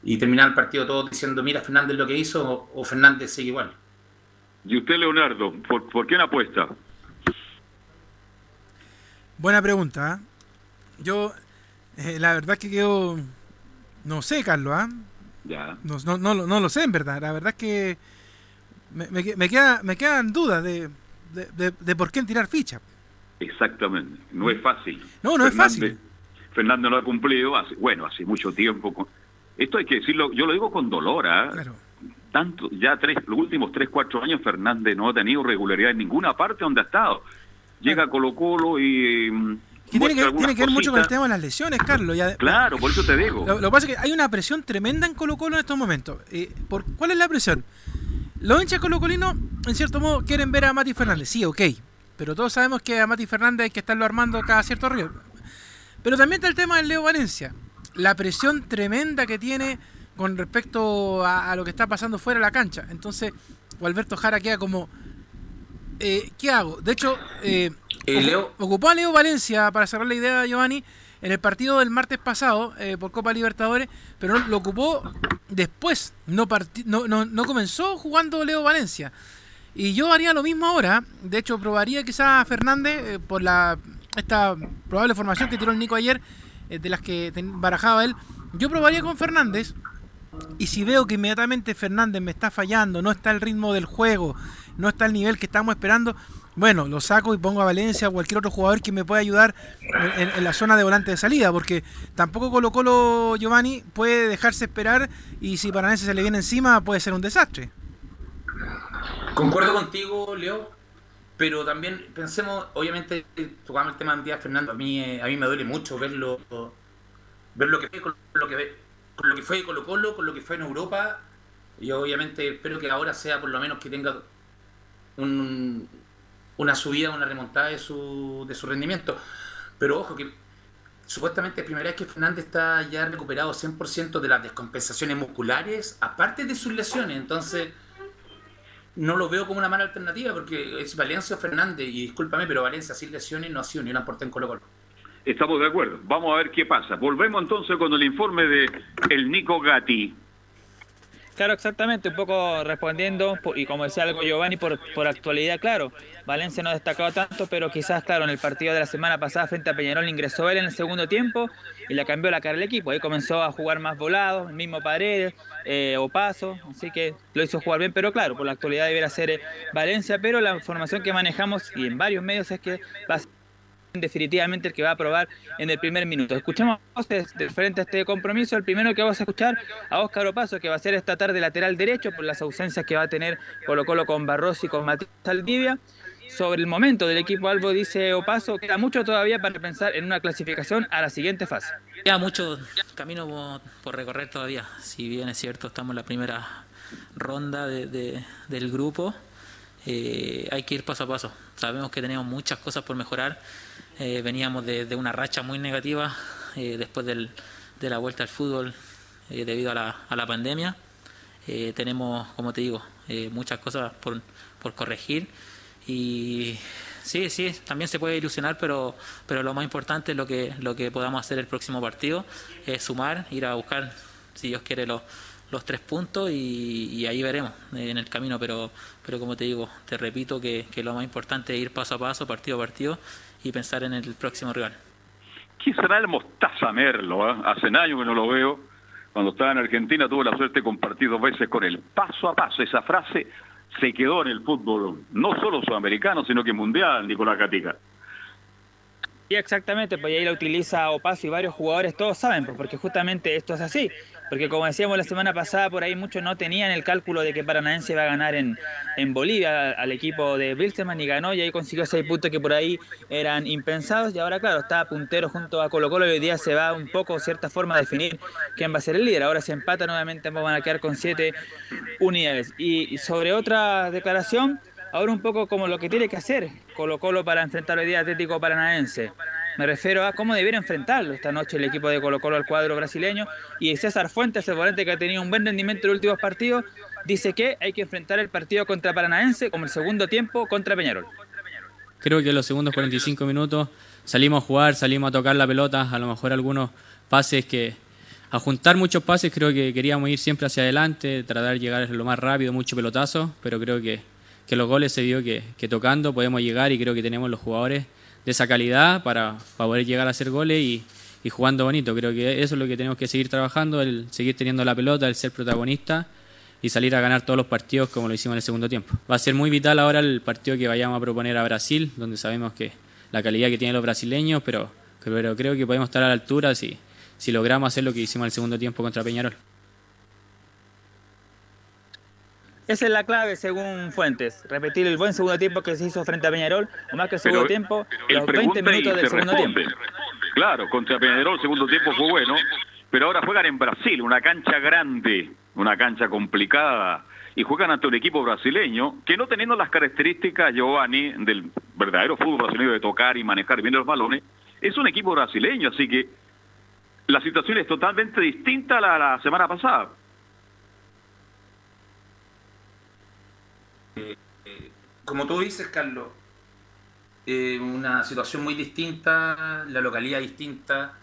y terminar el partido todos diciendo, mira Fernández lo que hizo, o, o Fernández sigue igual. ¿Y usted, Leonardo, por, por quién apuesta? Buena pregunta. ¿eh? Yo, eh, la verdad que quedo. No sé, Carlos. ¿ah? Ya. No, no, no, lo- no lo sé, en verdad. La verdad es que. Me, me, me queda, me quedan dudas de, de, de- de por qué tirar ficha. Exactamente. No es fácil. No, no es fácil. Fernando lo ha cumplido hace, bueno, hace mucho tiempo. con- Esto hay que decirlo, yo lo digo con dolor, ¿ah? Tanto, ya tres, los últimos tres, cuatro años Fernández no ha tenido regularidad en ninguna parte donde ha estado. Llega a Colo Colo y... mm, Y tiene que, algunas tiene que ver mucho con el tema de las lesiones, Carlos. Ya- Claro, por eso te digo. Lo, lo que pasa es que hay una presión tremenda en Colo Colo en estos momentos. Eh, ¿por, ¿Cuál es la presión? Los hinchas colocolinos, en cierto modo, quieren ver a Mati Fernández. Sí, ok. Pero todos sabemos que a Mati Fernández hay que estarlo armando cada cierto río. Pero también está el tema del Leo Valencia. La presión tremenda que tiene con respecto a, a lo que está pasando fuera de la cancha. Entonces, Alberto Jara queda como... eh, ¿Qué hago? De hecho, eh, Eh, Leo- ocupó a Leo Valencia, para cerrar la idea, Giovanni, en el partido del martes pasado eh, por Copa Libertadores, pero lo ocupó después. No, no, no, no comenzó jugando Leo Valencia. Y yo haría lo mismo ahora. De hecho, probaría quizás a Fernández eh, por la esta probable formación que tiró el Nico ayer, eh, de las que barajaba él. Yo probaría con Fernández. Y si veo que inmediatamente Fernández me está fallando, no está el ritmo del juego, no está el nivel que estamos esperando, bueno, lo saco y pongo a Valencia o cualquier otro jugador que me pueda ayudar en, la zona de volante de salida, porque tampoco Colo Colo Giovanni puede dejarse esperar y si Paranense se le viene encima puede ser un desastre. Concuerdo contigo, Leo, pero también pensemos, obviamente, tocamos el tema de Díaz Fernando, a mí, eh, a mí me duele mucho verlo, ver lo que lo que, ve- con lo que fue Colo Colo, con lo que fue en Europa, y obviamente espero que ahora sea por lo menos que tenga un- una subida, una remontada de su, de su rendimiento. Pero ojo que supuestamente es primera vez que Fernández está ya recuperado 100% de las descompensaciones musculares, aparte de sus lesiones, entonces no lo veo como una mala alternativa porque es Valencia o Fernández, y discúlpame, pero Valencia sin lesiones no ha sido ni una aporte en Colo Colo. Estamos de acuerdo. Vamos a ver qué pasa. Volvemos entonces con el informe de el Nico Gatti. Claro, exactamente, un poco respondiendo, po- y como decía algo Giovanni, por, por actualidad, claro, Valencia no ha destacado tanto, pero quizás, claro, en el partido de la semana pasada frente a Peñarol ingresó él en el segundo tiempo y le cambió la cara al equipo, ahí comenzó a jugar más volado, el mismo Paredes eh, o Paso, así que lo hizo jugar bien, pero claro, por la actualidad debería ser eh, Valencia, pero la información que manejamos y en varios medios es que va a ser definitivamente el que va a probar en el primer minuto. Escuchamos voces de frente a este compromiso. El primero que vamos a escuchar a Óscar Opaso, que va a ser esta tarde lateral derecho por las ausencias que va a tener Colo Colo con Barros y con Matías Saldivia. sobre el momento del equipo Albo, dice Opaso, queda mucho todavía para pensar en una clasificación a la siguiente fase. Queda mucho camino por, recorrer todavía, si bien es cierto, estamos en la primera ronda del grupo, eh, hay que ir paso a paso. Sabemos que tenemos muchas cosas por mejorar, eh, veníamos de, una racha muy negativa eh, después de la vuelta al fútbol debido a la, a la pandemia. tenemos, como te digo, muchas cosas por, por corregir y sí, sí, también se puede ilusionar, pero, pero lo más importante es lo que, lo que podamos hacer el próximo partido, es sumar, ir a buscar, si Dios quiere, los, los tres puntos y, ahí veremos en el camino, pero, pero como te digo, te repito que, lo más importante es ir paso a paso, partido a partido y pensar en el próximo rival. ¿Quién será el Mostaza Merlo? Eh? Hace años que no lo veo. Cuando estaba en Argentina tuve la suerte de compartir dos veces con él. Paso a paso, esa frase se quedó en el fútbol, no solo sudamericano, sino que mundial, Nicolás Catica. Y exactamente, pues ahí la utiliza Opaso y varios jugadores, todos saben, pues, porque justamente esto es así. Porque como decíamos la semana pasada, por ahí muchos no tenían el cálculo de que Paranaense iba a ganar en, en Bolivia al equipo de Wilstermann y ganó y ahí consiguió seis puntos que por ahí eran impensados y ahora claro, está puntero junto a Colo Colo y hoy día se va un poco, cierta forma, a definir quién va a ser el líder. Ahora se empata nuevamente, ambos van a quedar con siete unidades. Y sobre otra declaración, ahora un poco como lo que tiene que hacer Colo Colo para enfrentar hoy día Atlético Paranaense. Me refiero a cómo debiera enfrentarlo esta noche el equipo de Colo Colo al cuadro brasileño. Y César Fuentes, el volante que ha tenido un buen rendimiento en los últimos partidos, dice que hay que enfrentar el partido contra Paranaense como el segundo tiempo contra Peñarol. Creo que los segundos 45 minutos salimos a jugar, salimos a tocar la pelota, a lo mejor algunos pases que, a juntar muchos pases, creo que queríamos ir siempre hacia adelante, tratar de llegar lo más rápido, mucho pelotazo, pero creo que, que los goles se vio que, tocando podemos llegar y creo que tenemos los jugadores de esa calidad para, poder llegar a hacer goles y, jugando bonito. Creo que eso es lo que tenemos que seguir trabajando, el seguir teniendo la pelota, el ser protagonista y salir a ganar todos los partidos como lo hicimos en el segundo tiempo. Va a ser muy vital ahora el partido que vayamos a proponer a Brasil, donde sabemos que la calidad que tienen los brasileños, pero, pero creo que podemos estar a la altura si, si logramos hacer lo que hicimos en el segundo tiempo contra Peñarol. Esa es la clave según Fuentes. Repetir el buen segundo tiempo que se hizo frente a Peñarol, o más que el segundo tiempo, los 20 minutos del segundo tiempo. Claro, contra Peñarol el segundo tiempo fue bueno, pero ahora juegan en Brasil, una cancha grande, una cancha complicada, y juegan ante un equipo brasileño que no teniendo las características, Giovanni, del verdadero fútbol brasileño de tocar y manejar bien los balones, es un equipo brasileño, así que la situación es totalmente distinta a la, a la semana pasada. Como tú dices, Carlos, eh, una situación muy distinta, la localidad distinta,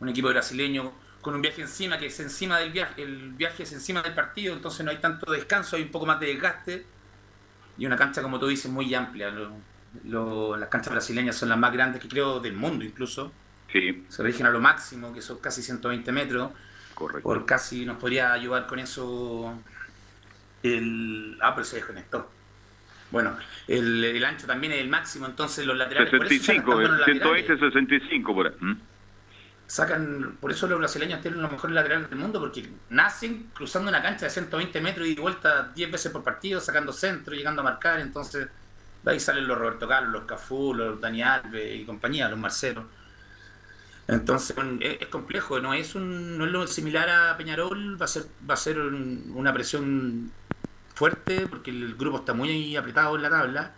un equipo brasileño con un viaje encima, que es encima del viaje, el viaje es encima del partido, entonces no hay tanto descanso, hay un poco más de desgaste, y una cancha, como tú dices, muy amplia. las canchas brasileñas son las más grandes que creo del mundo incluso. Sí. Se rigen a lo máximo, que son casi 120 metros. Correcto. Por casi nos podría ayudar con eso el... Ah, pero se desconectó. Bueno, el, ancho también es el máximo, entonces los laterales... 65, por eso 120, 65 por ahí. Sacan, por eso los brasileños tienen los mejores laterales del mundo, porque nacen cruzando una cancha de 120 metros y de vuelta 10 veces por partido, sacando centro, llegando a marcar, entonces de ahí salen los Roberto Carlos, los Cafú, los Dani Alves y compañía, los Marcelo. Entonces es, complejo, no es un, no es lo similar a Peñarol, va a ser, va a ser una presión fuerte porque el grupo está muy apretado en la tabla.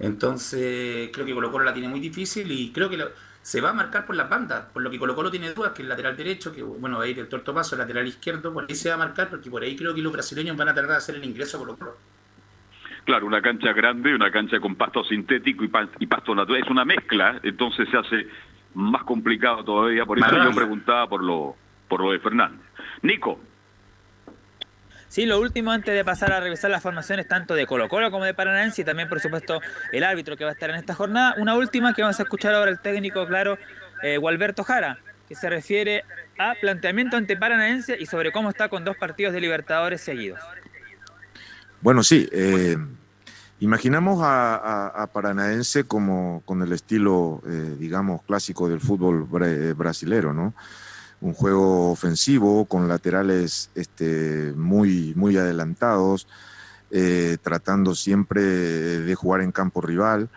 Entonces creo que Colo Colo la tiene muy difícil y creo que se va a marcar por las bandas, por lo que Colo Colo tiene dudas, que el lateral derecho, que bueno, va a ir el torto paso, el lateral izquierdo, por ahí se va a marcar porque por ahí creo que los brasileños van a tratar de hacer el ingreso a Colo Colo. Claro, una cancha grande, una cancha con pasto sintético y, pasto natural, es una mezcla, entonces se hace más complicado todavía, por eso yo preguntaba por lo, por lo de Fernández. Nico, Sí, lo último antes de pasar a revisar las formaciones tanto de Colo Colo como de Paranaense y también por supuesto el árbitro que va a estar en esta jornada. Una última que vamos a escuchar ahora el técnico, claro, eh, Gualberto Jara, que se refiere a planteamiento ante Paranaense y sobre cómo está con dos partidos de Libertadores seguidos. Bueno, sí, eh, imaginamos a, Paranaense como con el estilo, eh, digamos, clásico del fútbol brasilero, ¿no? Un juego ofensivo con laterales este, muy, muy adelantados, eh, tratando siempre de jugar en campo rival,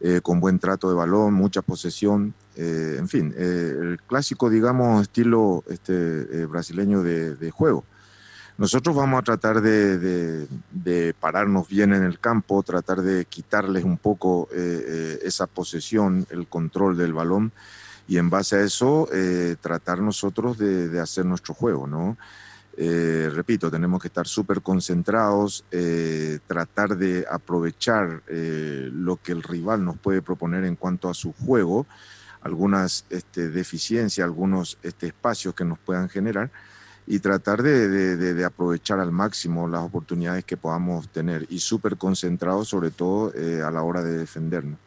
eh, con buen trato de balón, mucha posesión, eh, en fin, el clásico, digamos, estilo este, brasileño de, juego. Nosotros vamos a tratar de, pararnos bien en el campo, tratar de quitarles un poco esa posesión, el control del balón y en base a eso tratar nosotros de, hacer nuestro juego, ¿no? Eh, repito, tenemos que estar súper concentrados, eh, tratar de aprovechar eh, lo que el rival nos puede proponer en cuanto a su juego, algunas este, deficiencias, algunos este, espacios que nos puedan generar y tratar de, aprovechar al máximo las oportunidades que podamos tener y súper concentrados sobre todo a la hora de defendernos.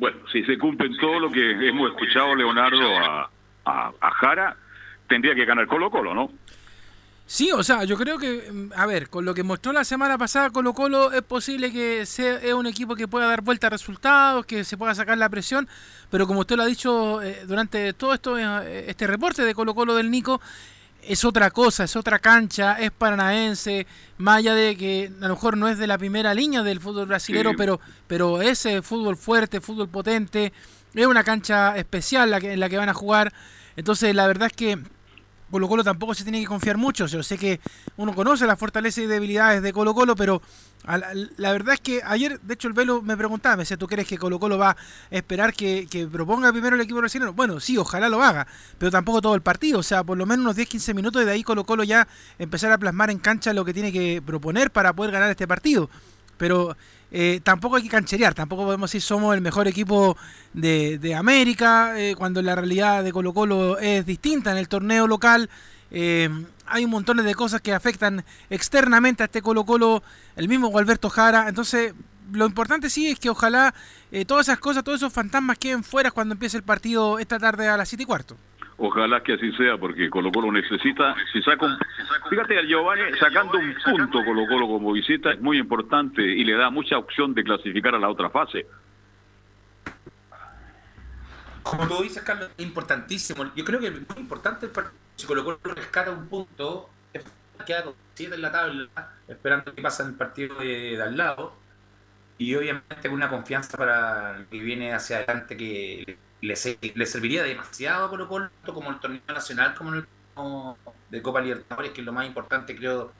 Bueno, si se cumplen todo lo que hemos escuchado, Leonardo, a, a Jara, tendría que ganar Colo Colo, ¿no? Sí, o sea, yo creo que, mm, a ver, con lo que mostró la semana pasada Colo Colo es posible que sea un equipo que pueda dar vuelta a resultados, que se pueda sacar la presión, pero como usted lo ha dicho eh, durante todo esto, eh, este reporte de Colo Colo del Nico, es otra cosa, es otra cancha, es paranaense, más allá de que a lo mejor no es de la primera línea del fútbol brasileño, pero, pero es fútbol fuerte, fútbol potente, es una cancha especial la que, en la que van a jugar, entonces la verdad es que Colo Colo tampoco se tiene que confiar mucho. Yo sé que uno conoce las fortalezas y debilidades de Colo Colo, pero la, verdad es que ayer, de hecho, el Velo me preguntaba, me decía, ¿tú crees que Colo Colo va a esperar que, proponga primero el equipo brasileño? Bueno, sí, ojalá lo haga, pero tampoco todo el partido. O sea, por lo menos unos 10-15 minutos y de ahí Colo Colo ya empezar a plasmar en cancha lo que tiene que proponer para poder ganar este partido. Pero eh, tampoco hay que cancherear, tampoco podemos decir somos el mejor equipo de, América, eh, cuando la realidad de Colo Colo es distinta en el torneo local. Eh, hay un montón de cosas que afectan externamente a este Colo Colo, el mismo Gualberto Jara. Entonces, lo importante sí es que ojalá todas esas cosas, todos esos fantasmas queden fuera cuando empiece el partido esta tarde a las 7 y cuarto. Ojalá que así sea, porque Colo Colo necesita, si saca un, fíjate a Giovanni, sacando un punto Colo Colo como visita es muy importante y le da mucha opción de clasificar a la otra fase. Como tú dices, Carlos, importantísimo. Yo creo que es muy importante si Colo Colo rescata un punto, queda con siete en la tabla, esperando que pase el partido de, al lado, y obviamente una confianza para que viene hacia adelante que le, serviría demasiado a Colo Colo, como el torneo nacional, como el de Copa Libertadores, que es lo más importante, creo,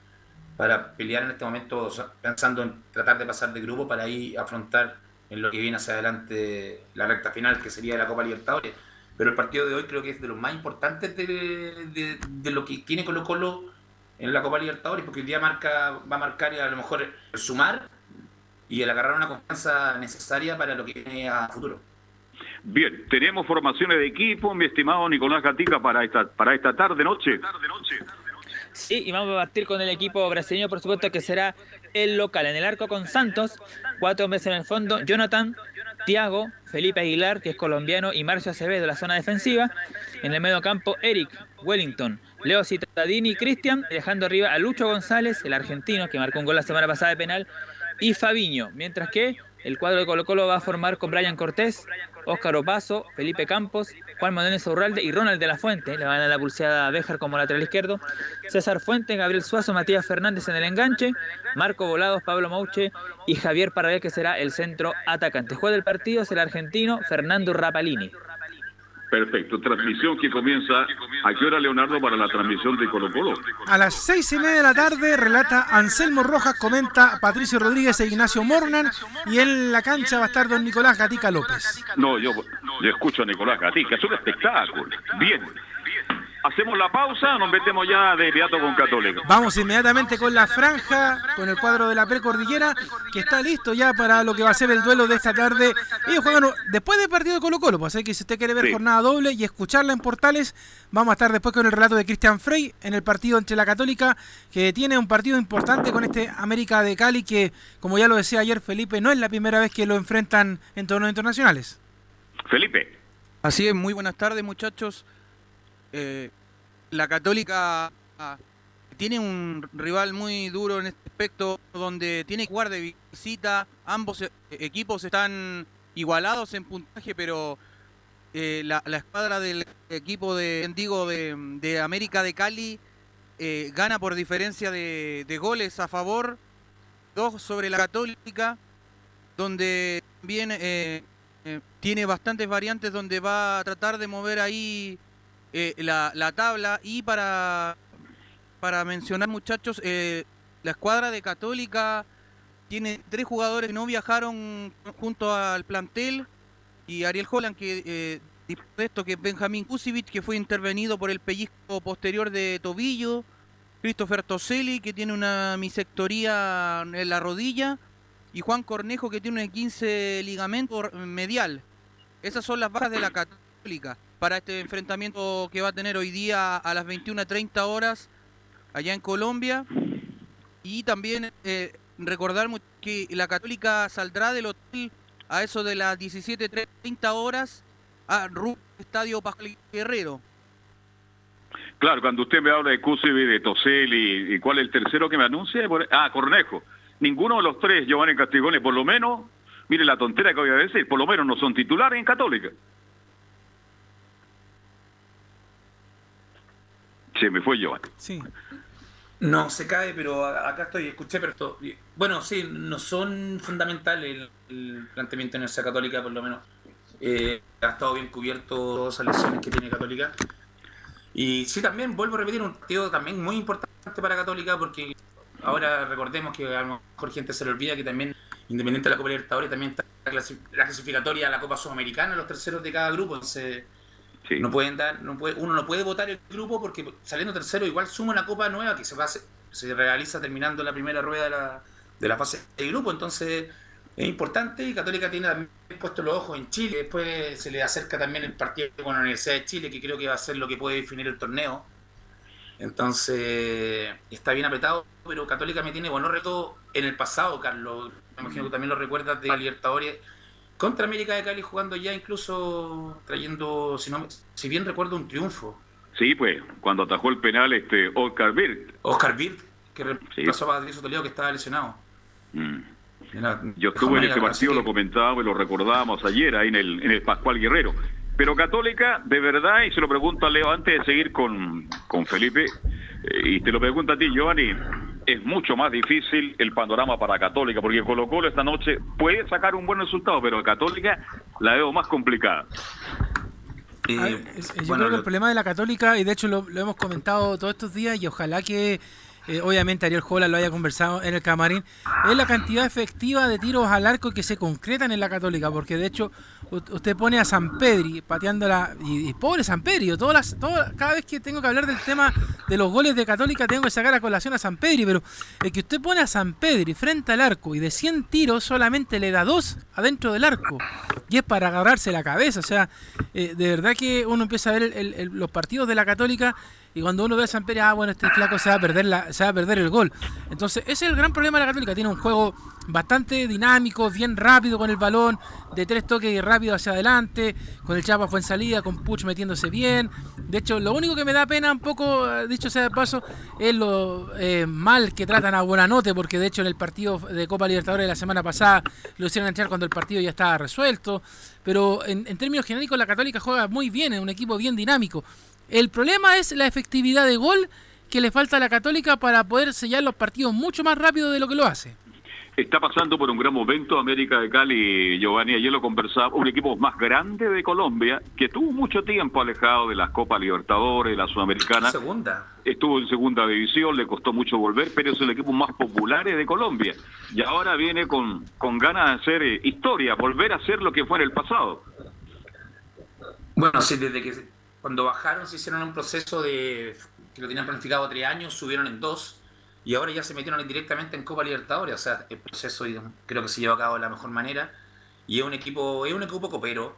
para pelear en este momento, pensando en tratar de pasar de grupo para ahí afrontar en lo que viene hacia adelante la recta final, que sería la Copa Libertadores. Pero el partido de hoy creo que es de los más importantes de, lo que tiene Colo Colo en la Copa Libertadores, porque el día marca, va a marcar a lo mejor el sumar y el agarrar una confianza necesaria para lo que viene a futuro. Bien, tenemos formaciones de equipo, mi estimado Nicolás Gatica, para esta, para esta tarde, noche. Sí, y vamos a partir con el equipo brasileño, por supuesto, que será el local. En el arco con Santos, cuatro hombres en el fondo, Jonathan, Tiago, Felipe Aguilar, que es colombiano, y Marcio Acevedo, la zona defensiva. En el medio campo, Eric, Wellington, Leo Citadini, Cristian, dejando arriba a Lucho González, el argentino, que marcó un gol la semana pasada de penal, y Fabiño. Mientras que el cuadro de Colo Colo va a formar con Brian Cortés, Óscar Opaso, Felipe Campos, Juan Manuel Urralde y Ronald de la Fuente. Le van a la pulseada a Béjar como lateral izquierdo. César Fuente, Gabriel Suazo, Matías Fernández en el enganche. Marco Volados, Pablo Mauche y Javier Parragués, que será el centro atacante. Juega del partido es el argentino Fernando Rapalini. Perfecto. Transmisión que comienza. ¿A qué hora, Leonardo, para la transmisión de Colo Colo? A las seis y media de la tarde relata Anselmo Rojas, comenta Patricio Rodríguez e Ignacio Mornan. Y en la cancha va a estar don Nicolás Gatica López. No, yo, yo escucho a Nicolás Gatica. Es un espectáculo. Bien. Hacemos la pausa, nos metemos ya de inmediato con Católico. Vamos inmediatamente con la franja, con el cuadro de la precordillera, que está listo ya para lo que va a ser el duelo de esta tarde. Ellos juegan después del partido de Colo Colo, pues así que si usted quiere ver jornada doble y escucharla en Portales, vamos a estar después con el relato de Cristian Frey en el partido entre la Católica, que tiene un partido importante con este América de Cali, que como ya lo decía ayer Felipe, no es la primera vez que lo enfrentan en torneos internacionales. Felipe. Así es, muy buenas tardes muchachos. Eh, la Católica ah, tiene un rival muy duro en este aspecto, donde tiene que jugar de visita. Ambos eh, equipos están igualados en puntaje, pero eh, la, escuadra del equipo de, de, América de Cali gana por diferencia de, goles a favor, dos sobre la Católica, donde también tiene bastantes variantes donde va a tratar de mover ahí eh, la, la tabla y para, para mencionar muchachos, eh, la escuadra de Católica tiene tres jugadores que no viajaron junto al plantel y Ariel Holland que eh, de esto que es Benjamín Kusevich que fue intervenido por el pellizco posterior de tobillo, Christopher Toselli que tiene una misectoría en la rodilla y Juan Cornejo que tiene un 15 ligamento medial. Esas son las bajas de la Católica para este enfrentamiento que va a tener hoy día a las 21.30 horas allá en Colombia. Y también eh, recordar que la Católica saldrá del hotel a eso de las 17.30 horas a al Estadio Pascual Guerrero. Claro, cuando usted me habla de Kusevi, de Toselli, ¿y cuál es el tercero que me anuncia? Ah, Cornejo. Ninguno de los tres, Giovanni Castigone, por lo menos, mire la tontera que voy a decir, por lo menos no son titulares en Católica. Se me fue Giovanni. Sí. No, se cae, pero acá estoy, escuché, pero esto- bueno, sí, no son fundamentales el, el planteamiento de la Universidad Católica, por lo menos. Eh, ha estado bien cubierto todas esas lesiones que tiene Católica. Y sí, también vuelvo a repetir, un partido también muy importante para Católica, porque ahora recordemos que a lo mejor gente se le olvida que también, independiente de la Copa Libertadores, también está la clasi- la clasificatoria a la Copa Sudamericana, los terceros de cada grupo. Entonces, no pueden dar, no puede, uno no puede votar el grupo porque saliendo tercero igual suma una copa nueva que se va a hacer- se realiza terminando la primera rueda de la, de la fase de grupo, entonces es importante y Católica tiene también puesto los ojos en Chile, después se le acerca también el partido con la Universidad de Chile que creo que va a ser lo que puede definir el torneo. Entonces está bien apretado, pero Católica me tiene buenos retos en el pasado, Carlos. Me imagino que también lo recuerdas de Libertadores contra América de Cali jugando ya incluso trayendo, si, no, si bien recuerdo, un triunfo. Sí, pues, cuando atajó el penal este Oscar Bird. Oscar Bird, que reemplazó a Patricio Toledo que estaba lesionado. Mm. Yo estuve en así partido, que- lo comentábamos y lo recordábamos ayer ahí en el, en el Pascual Guerrero. Pero Católica, de verdad, y se lo pregunto a Leo antes de seguir con, con Felipe, eh, y te lo pregunto a ti, Giovanni, es mucho más difícil el panorama para Católica, porque Colo Colo esta noche puede sacar un buen resultado, pero Católica la veo más complicada. A ver, es- yo creo que el problema de la Católica, y de hecho lo, lo hemos comentado todos estos días, y ojalá que eh, obviamente Ariel Jola lo haya conversado en el camarín, es la cantidad efectiva de tiros al arco que se concretan en la Católica, porque de hecho usted pone a San Pedri pateando la. Y, pobre San Pedri, todas las, todas- cada vez que tengo que hablar del tema de los goles de Católica, tengo que sacar a colación a San Pedri, pero el que usted pone a San Pedri frente al arco y de 100 tiros solamente le da dos adentro del arco, y es para agarrarse la cabeza, o sea, eh, de verdad que uno empieza a ver el- el- los partidos de la Católica y cuando uno ve a San Pedro, ah, bueno, este flaco se va a perder la, se va a perder el gol. Entonces, ese es el gran problema de la Católica. Tiene un juego bastante dinámico, bien rápido con el balón, de tres toques rápido hacia adelante, con el Chapa fue en salida, con Puch metiéndose bien. De hecho, lo único que me da pena un poco, eh, dicho sea de paso, es lo eh, mal que tratan a Buenanote, porque de hecho en el partido de Copa Libertadores de la semana pasada lo hicieron entrar cuando el partido ya estaba resuelto. Pero en, en términos genéricos, la Católica juega muy bien, es un equipo bien dinámico. El problema es la efectividad de gol que le falta a la Católica para poder sellar los partidos mucho más rápido de lo que lo hace. Está pasando por un gran momento América de Cali, Giovanni, ayer lo conversaba, un equipo más grande de Colombia, que estuvo mucho tiempo alejado de las Copas Libertadores, de la Sudamericana. Segunda. Estuvo en segunda división, le costó mucho volver, pero es el equipo más popular de Colombia. Y ahora viene con, con ganas de hacer eh, historia, volver a hacer lo que fue en el pasado. Bueno, sí, desde que cuando bajaron se hicieron un proceso de que lo tenían planificado tres años, subieron en dos y ahora ya se metieron directamente en Copa Libertadores. O sea, el proceso creo que se lleva a cabo de la mejor manera y es un equipo, es un equipo copero.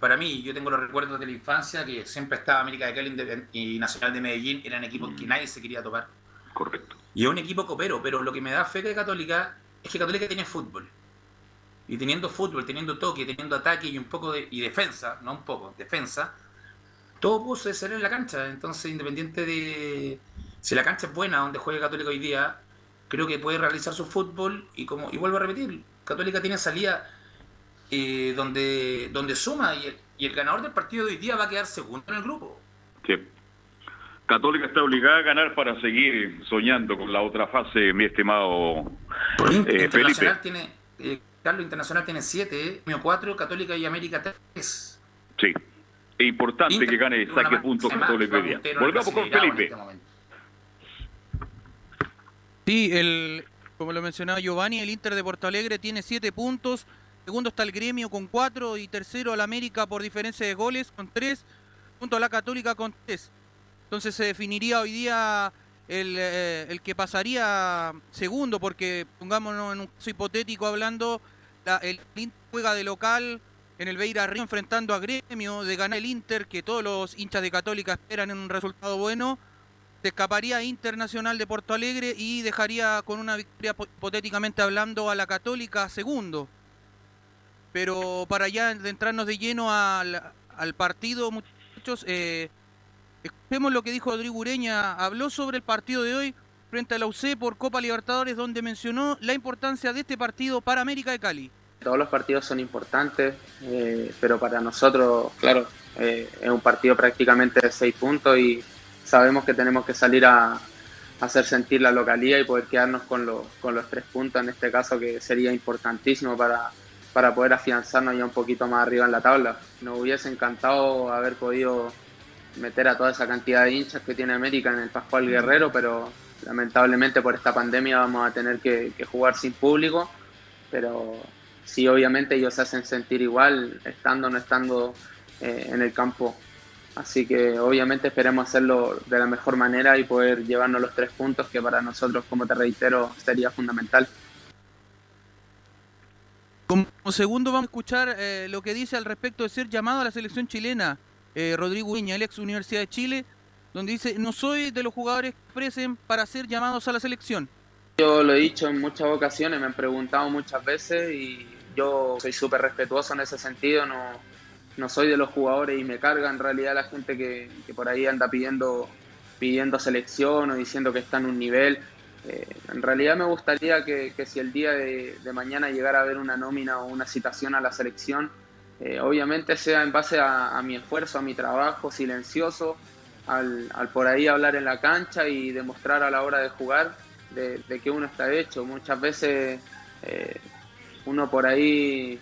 Para mí, yo tengo los recuerdos de la infancia que siempre estaba América de Cali y Nacional de Medellín, eran equipos que nadie se quería topar. Correcto. Y es un equipo copero, pero lo que me da fe de Católica es que Católica tiene fútbol. Y teniendo fútbol, teniendo toque, teniendo ataque y un poco de y defensa, no un poco, defensa, todo puede suceder en la cancha. Entonces, independiente de si la cancha es buena donde juegue Católica hoy día, creo que puede realizar su fútbol y como y vuelvo a repetir, Católica tiene salida eh, donde donde suma y el, y el ganador del partido de hoy día va a quedar segundo en el grupo. Sí. Católica está obligada a ganar para seguir soñando con la otra fase, mi estimado eh, Felipe. Internacional tiene, eh, Carlos Internacional tiene 7, eh, 4, Católica y América 3. Sí. Es importante Inter- que gane saque más- puntos día. puntero Volvamos con Felipe. este. Sí, el, como lo mencionaba Giovanni, el Inter de Porto Alegre tiene 7 puntos. Segundo está el Gremio con 4 y tercero al América por diferencia de goles con 3. Junto a la Católica con 3. Entonces se definiría hoy día el, eh, el que pasaría segundo, porque pongámonos en un caso hipotético hablando, la- el Inter juega de local en el Beira Río enfrentando a Gremio, de ganar el Inter, que todos los hinchas de Católica esperan en un resultado bueno se escaparía Internacional de Porto Alegre y dejaría con una victoria po- hipotéticamente hablando a la Católica segundo. Pero para ya entrarnos de lleno al, al partido, muchachos, eh, escuchemos lo que dijo Rodrigo Ureña. Habló sobre el partido de hoy frente a la UC por Copa Libertadores, donde mencionó la importancia de este partido para América de Cali. Todos los partidos son importantes, eh, pero para nosotros, claro, eh, es un partido prácticamente de seis puntos y sabemos que tenemos que salir a, hacer sentir la localía y poder quedarnos con, los tres puntos, en este caso que sería importantísimo para, para poder afianzarnos ya un poquito más arriba en la tabla. Nos hubiese encantado haber podido meter a toda esa cantidad de hinchas que tiene América en el Pascual Guerrero, pero lamentablemente por esta pandemia vamos a tener que, que jugar sin público, pero sí obviamente ellos se hacen sentir igual, estando o no estando eh, en el campo. Así que obviamente esperemos hacerlo de la mejor manera y poder llevarnos los tres puntos que para nosotros, como te reitero, sería fundamental. Como segundo vamos a escuchar eh, lo que dice al respecto de ser llamado a la selección chilena eh, Rodrigo Uña, el ex Universidad de Chile, donde dice, no soy de los jugadores que ofrecen para ser llamados a la selección. Yo lo he dicho en muchas ocasiones, me han preguntado muchas veces y yo soy súper respetuoso en ese sentido, no, no soy de los jugadores y me carga en realidad la gente que, por ahí anda pidiendo, pidiendo selección o diciendo que está en un nivel. Eh, en realidad me gustaría que, si el día de, de mañana llegara a haber una nómina o una citación a la selección, eh, obviamente sea en base a, a mi esfuerzo, a mi trabajo silencioso, al, al por ahí hablar en la cancha y demostrar a la hora de jugar de, que uno está hecho. Muchas veces eh, uno por ahí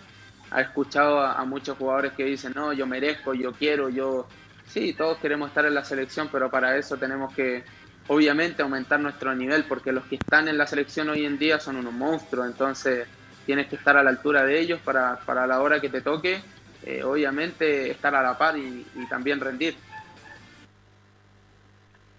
ha escuchado a, muchos jugadores que dicen, no, yo merezco, yo quiero, yo... Sí, todos queremos estar en la selección, pero para eso tenemos que, obviamente, aumentar nuestro nivel, porque los que están en la selección hoy en día son unos monstruos, entonces tienes que estar a la altura de ellos para, para la hora que te toque, eh, obviamente, estar a la par y también rendir.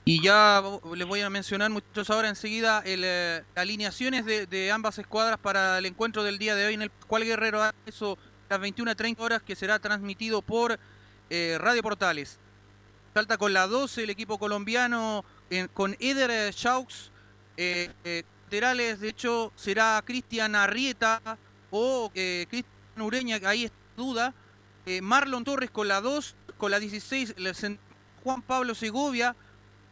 Y ya les voy a mencionar muchos ahora enseguida el, eh, alineaciones de, ambas escuadras para el encuentro del día de hoy en el cual Guerrero a eso las 21.30 horas que será transmitido por eh, Radio Portales. Salta con la 12 el equipo colombiano con Eder Shaux. Eh, eh, laterales, de hecho, será Cristian Arrieta o Cristian Ureña, ahí es duda. Marlon Torres con la 2, con la 16 el Juan Pablo Segovia,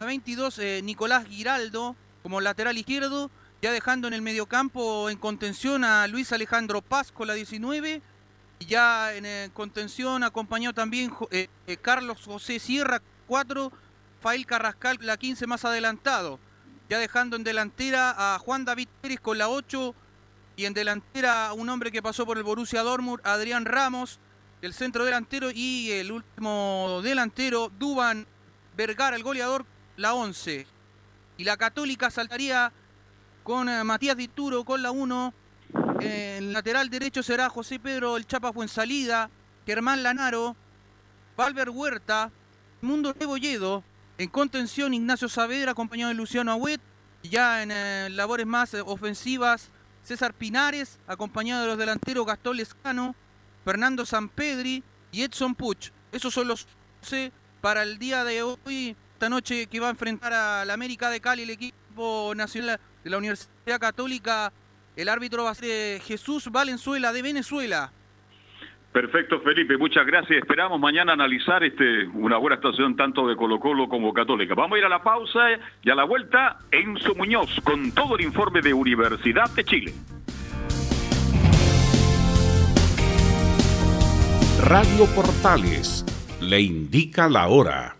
22 eh, Nicolás Giraldo como lateral izquierdo, ya dejando en el mediocampo en contención a Luis Alejandro Paz con la 19 y ya en eh, contención acompañó también eh, Carlos José Sierra 4, Fael Carrascal la 15 más adelantado, ya dejando en delantera a Juan David Pérez con la 8 y en delantera un hombre que pasó por el Borussia Dortmund, Adrián Ramos, el centro delantero. Y el último delantero, Duban Vergara, el goleador, la 11. Y la Católica saltaría con eh, Matías Dituro con la 1. el lateral derecho será José Pedro El Chapa Fuensalida, Germán Lanaro, Valver Huerta, Mundo Rebolledo. En contención, Ignacio Saavedra acompañado de Luciano Agüet. Ya en eh, labores más eh, ofensivas, César Pinares, acompañado de los delanteros Gastón Lescano, Fernando Sampedri y Edson Puch. Esos son los 11 para el día de hoy, esta noche que va a enfrentar a la América de Cali, el equipo nacional de la Universidad Católica. El árbitro va a ser eh, Jesús Valenzuela de Venezuela. Perfecto, Felipe, muchas gracias. Esperamos mañana analizar este una buena actuación tanto de Colo Colo como Católica. Vamos a ir a la pausa y a la vuelta Enzo Muñoz con todo el informe de Universidad de Chile. Radio Portales le indica la hora.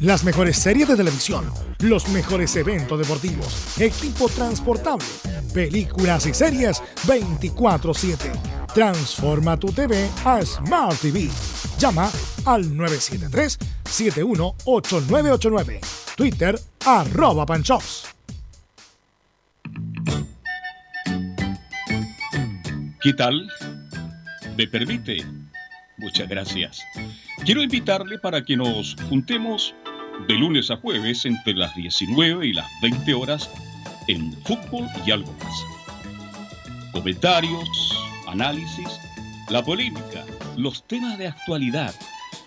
Las mejores series de televisión, los mejores eventos deportivos, equipo transportable, películas y series 24/7. Transforma tu TV a Smart TV. Llama al 973-718989. Twitter arroba panchops. ¿Qué tal? ¿Me permite? Muchas gracias. Quiero invitarle para que nos juntemos de lunes a jueves entre las 19 y las 20 horas en fútbol y algo más. Comentarios, análisis, la polémica, los temas de actualidad.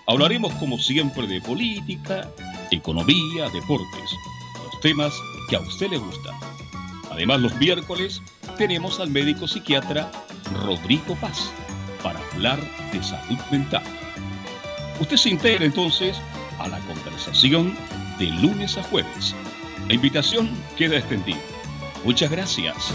Hablaremos como siempre de política, economía, deportes, los temas que a usted le gustan. Además los miércoles tenemos al médico psiquiatra Rodrigo Paz para hablar de salud mental. Usted se integra entonces a la conversación de lunes a jueves. La invitación queda extendida. Muchas gracias.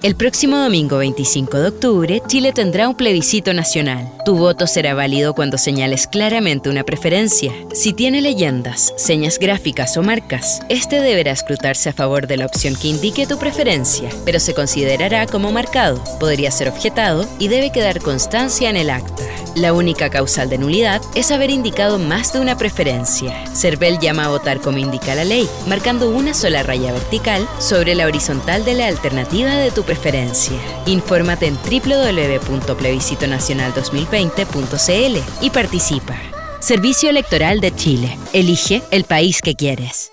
El próximo domingo 25 de octubre, Chile tendrá un plebiscito nacional. Tu voto será válido cuando señales claramente una preferencia. Si tiene leyendas, señas gráficas o marcas, este deberá escrutarse a favor de la opción que indique tu preferencia, pero se considerará como marcado, podría ser objetado y debe quedar constancia en el acta. La única causal de nulidad es haber indicado más de una preferencia. CERVEL llama a votar como indica la ley, marcando una sola raya vertical sobre la horizontal de la alternativa de tu preferencia. Infórmate en www.plebiscitonacional2020.cl y participa. Servicio Electoral de Chile. Elige el país que quieres.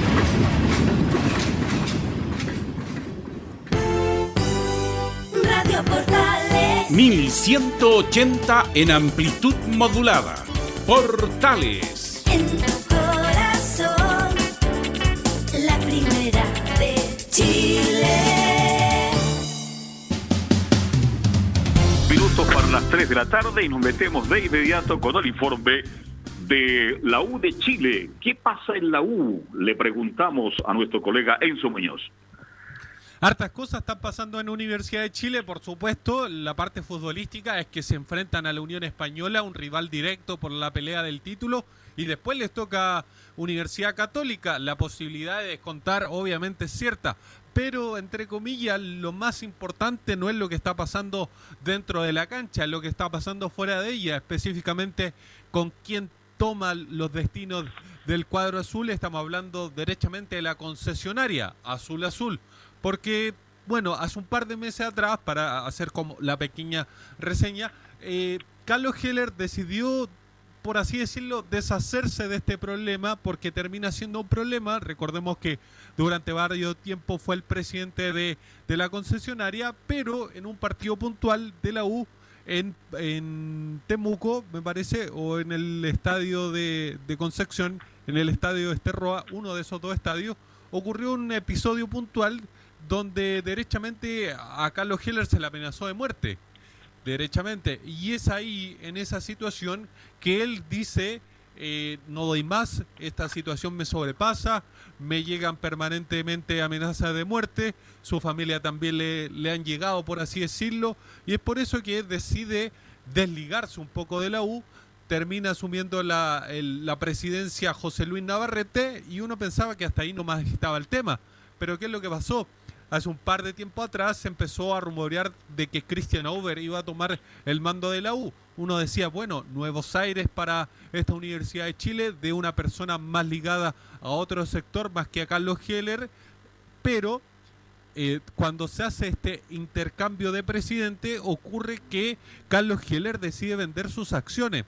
Portales. 1180 en amplitud modulada. Portales. En tu corazón, la primera de Chile. Minutos para las 3 de la tarde y nos metemos de inmediato con el informe de la U de Chile. ¿Qué pasa en la U? Le preguntamos a nuestro colega Enzo Muñoz. Hartas cosas están pasando en Universidad de Chile, por supuesto. La parte futbolística es que se enfrentan a la Unión Española, un rival directo por la pelea del título, y después les toca Universidad Católica. La posibilidad de descontar obviamente es cierta, pero entre comillas lo más importante no es lo que está pasando dentro de la cancha, es lo que está pasando fuera de ella, específicamente con quién toma los destinos del cuadro azul. Estamos hablando derechamente de la concesionaria Azul Azul porque, bueno, hace un par de meses atrás, para hacer como la pequeña reseña, eh, Carlos Heller decidió, por así decirlo, deshacerse de este problema porque termina siendo un problema. Recordemos que durante varios tiempo fue el presidente de, de la concesionaria, pero en un partido puntual de la U en, en Temuco, me parece, o en el estadio de, Concepción, en el estadio de Esterroa, uno de esos dos estadios, ocurrió un episodio puntual donde derechamente a Carlos Heller se le amenazó de muerte. Derechamente. Y es ahí, en esa situación, que él dice, eh, no doy más, esta situación me sobrepasa, me llegan permanentemente amenazas de muerte, su familia también le, le han llegado, por así decirlo, y es por eso que decide desligarse un poco de la U, termina asumiendo la, el- la presidencia José Luis Navarrete y uno pensaba que hasta ahí nomás estaba el tema. Pero ¿qué es lo que pasó? Hace un par de tiempo atrás se empezó a rumorear de que Christian Over iba a tomar el mando de la U. Uno decía, bueno, nuevos aires para esta Universidad de Chile, de una persona más ligada a otro sector, más que a Carlos Heller, pero eh, cuando se hace este intercambio de presidente, ocurre que Carlos Heller decide vender sus acciones.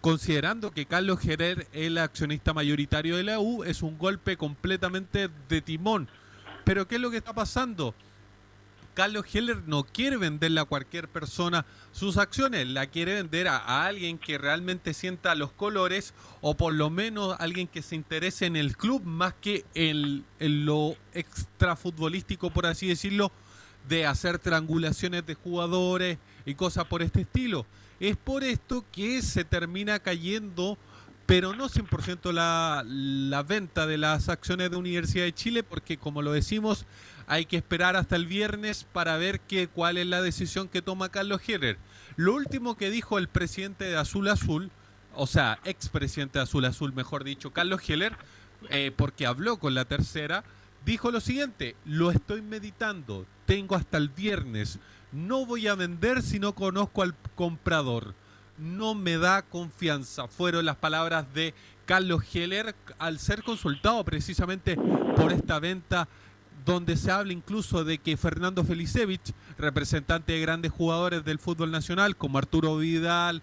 Considerando que Carlos Heller es el accionista mayoritario de la U, es un golpe completamente de timón. Pero ¿qué es lo que está pasando? Carlos Heller no quiere venderle a cualquier persona sus acciones, la quiere vender a, alguien que realmente sienta los colores o por lo menos alguien que se interese en el club más que en, en lo extrafutbolístico, por así decirlo, de hacer triangulaciones de jugadores y cosas por este estilo. Es por esto que se termina cayendo, pero no 100% la, la venta de las acciones de Universidad de Chile, porque como lo decimos, hay que esperar hasta el viernes para ver qué, cuál es la decisión que toma Carlos Heller. Lo último que dijo el presidente de Azul Azul, o sea, expresidente de Azul Azul, mejor dicho, Carlos Heller, eh, porque habló con la tercera, dijo lo siguiente, lo estoy meditando, tengo hasta el viernes, no voy a vender si no conozco al comprador, no me da confianza, fueron las palabras de Carlos Heller al ser consultado precisamente por esta venta donde se habla incluso de que Fernando Felicevich, representante de grandes jugadores del fútbol nacional como Arturo Vidal,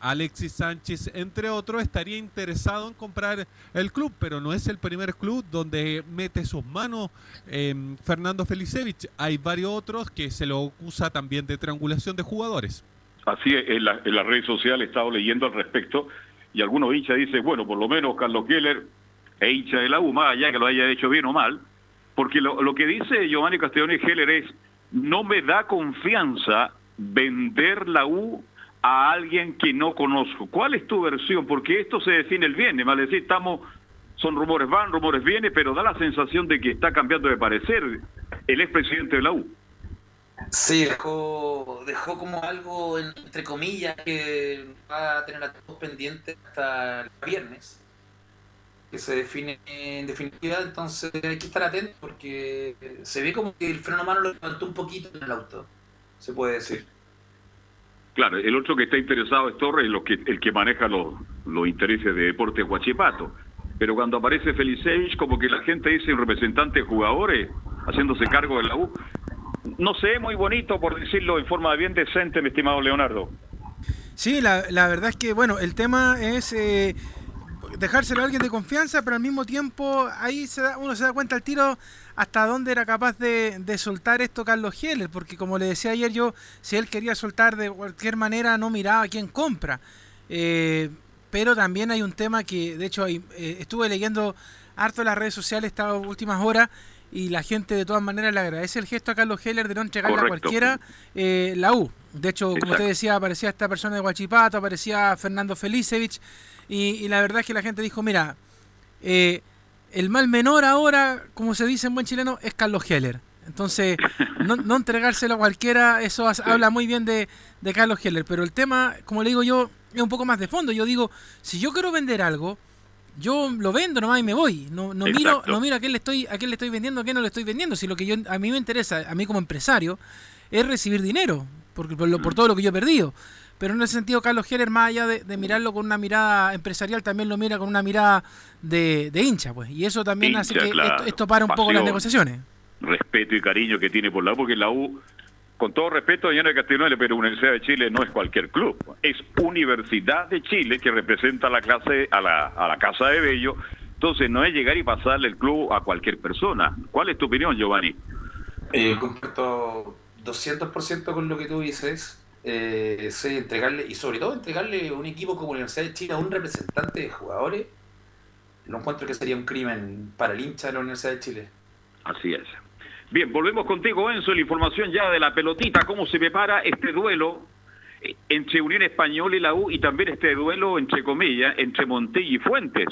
Alexis Sánchez, entre otros, estaría interesado en comprar el club, pero no es el primer club donde mete sus manos eh, Fernando Felicevich. Hay varios otros que se lo acusa también de triangulación de jugadores. Así es, en, la- en las redes sociales he estado leyendo al respecto y algunos hinchas dicen, bueno, por lo menos Carlos Keller es hincha de la U, más allá que lo haya hecho bien o mal, porque lo, que dice Giovanni Castelloni Heller es, no me da confianza vender la U a alguien que no conozco. ¿Cuál es tu versión? Porque esto se define el viernes, ¿vale? decir, estamos, son rumores van, rumores vienen, pero da la sensación de que está cambiando de parecer el expresidente de la U. Sí, dejó, dejó como algo, en- entre comillas, que va a tener a todos pendientes hasta el viernes, que se define en definitiva, entonces hay que estar atentos porque se ve como que el freno a mano lo levantó un poquito en el auto, se puede decir. Claro, el otro que está interesado es Torres, lo que, el que maneja los, los intereses de Deportes Huachipato. Pero cuando aparece Felicevich, como que la gente dice un representante de jugadores haciéndose cargo de la U. No sé, muy bonito, por decirlo en forma bien decente, mi estimado Leonardo. Sí, la, la verdad es que, bueno, el tema es eh, dejárselo a alguien de confianza, pero al mismo tiempo ahí se da, uno se da cuenta al tiro hasta dónde era capaz de, de soltar esto Carlos Heller, porque como le decía ayer yo, si él quería soltar de cualquier manera, no miraba a quién compra. Eh, pero también hay un tema que, de hecho, hay- eh, estuve leyendo harto en las redes sociales estas últimas horas y la gente de todas maneras le agradece el gesto a Carlos Heller de no entregarle a cualquiera eh, la U. De hecho, como usted decía, aparecía esta persona de Huachipato, aparecía Fernando Felicevich, y, y la verdad es que la gente dijo, mira, eh, el mal menor ahora, como se dice en buen chileno, es Carlos Heller. Entonces, no, no entregárselo a cualquiera, eso habla muy bien de, de Carlos Heller. Pero el tema, como le digo yo, es un poco más de fondo. Yo digo, si yo quiero vender algo, yo lo vendo nomás y me voy. No, no miro, no miro a quién le estoy, a quién le estoy vendiendo, a quién no le estoy vendiendo. Si lo que yo a mí me interesa, a mí como empresario, es recibir dinero, porque por, lo- por todo lo que yo he perdido. Pero en ese sentido, Carlos Heller, más allá de, de mirarlo con una mirada empresarial, también lo mira con una mirada de, de hincha, pues. Y eso también hace que claro. esto, esto para un poco las negociaciones. respeto y cariño que tiene por la U, porque la U, con todo respeto, señora Castellano, pero Universidad de Chile no es cualquier club, es Universidad de Chile que representa a la clase, a la, a la Casa de Bello, entonces no es llegar y pasarle el club a cualquier persona. ¿Cuál es tu opinión, Giovanni? Eh, comparto 200% con lo que tú dices. Eh, sí, entregarle, y sobre todo entregarle un equipo como la Universidad de Chile a un representante de jugadores, lo encuentro que sería un crimen para el hincha de la Universidad de Chile. Así es. Bien, volvemos contigo, Enzo, la información ya de la pelotita, cómo se prepara este duelo entre Unión Española y la U y también este duelo, entre comillas, entre Montilla y Fuentes.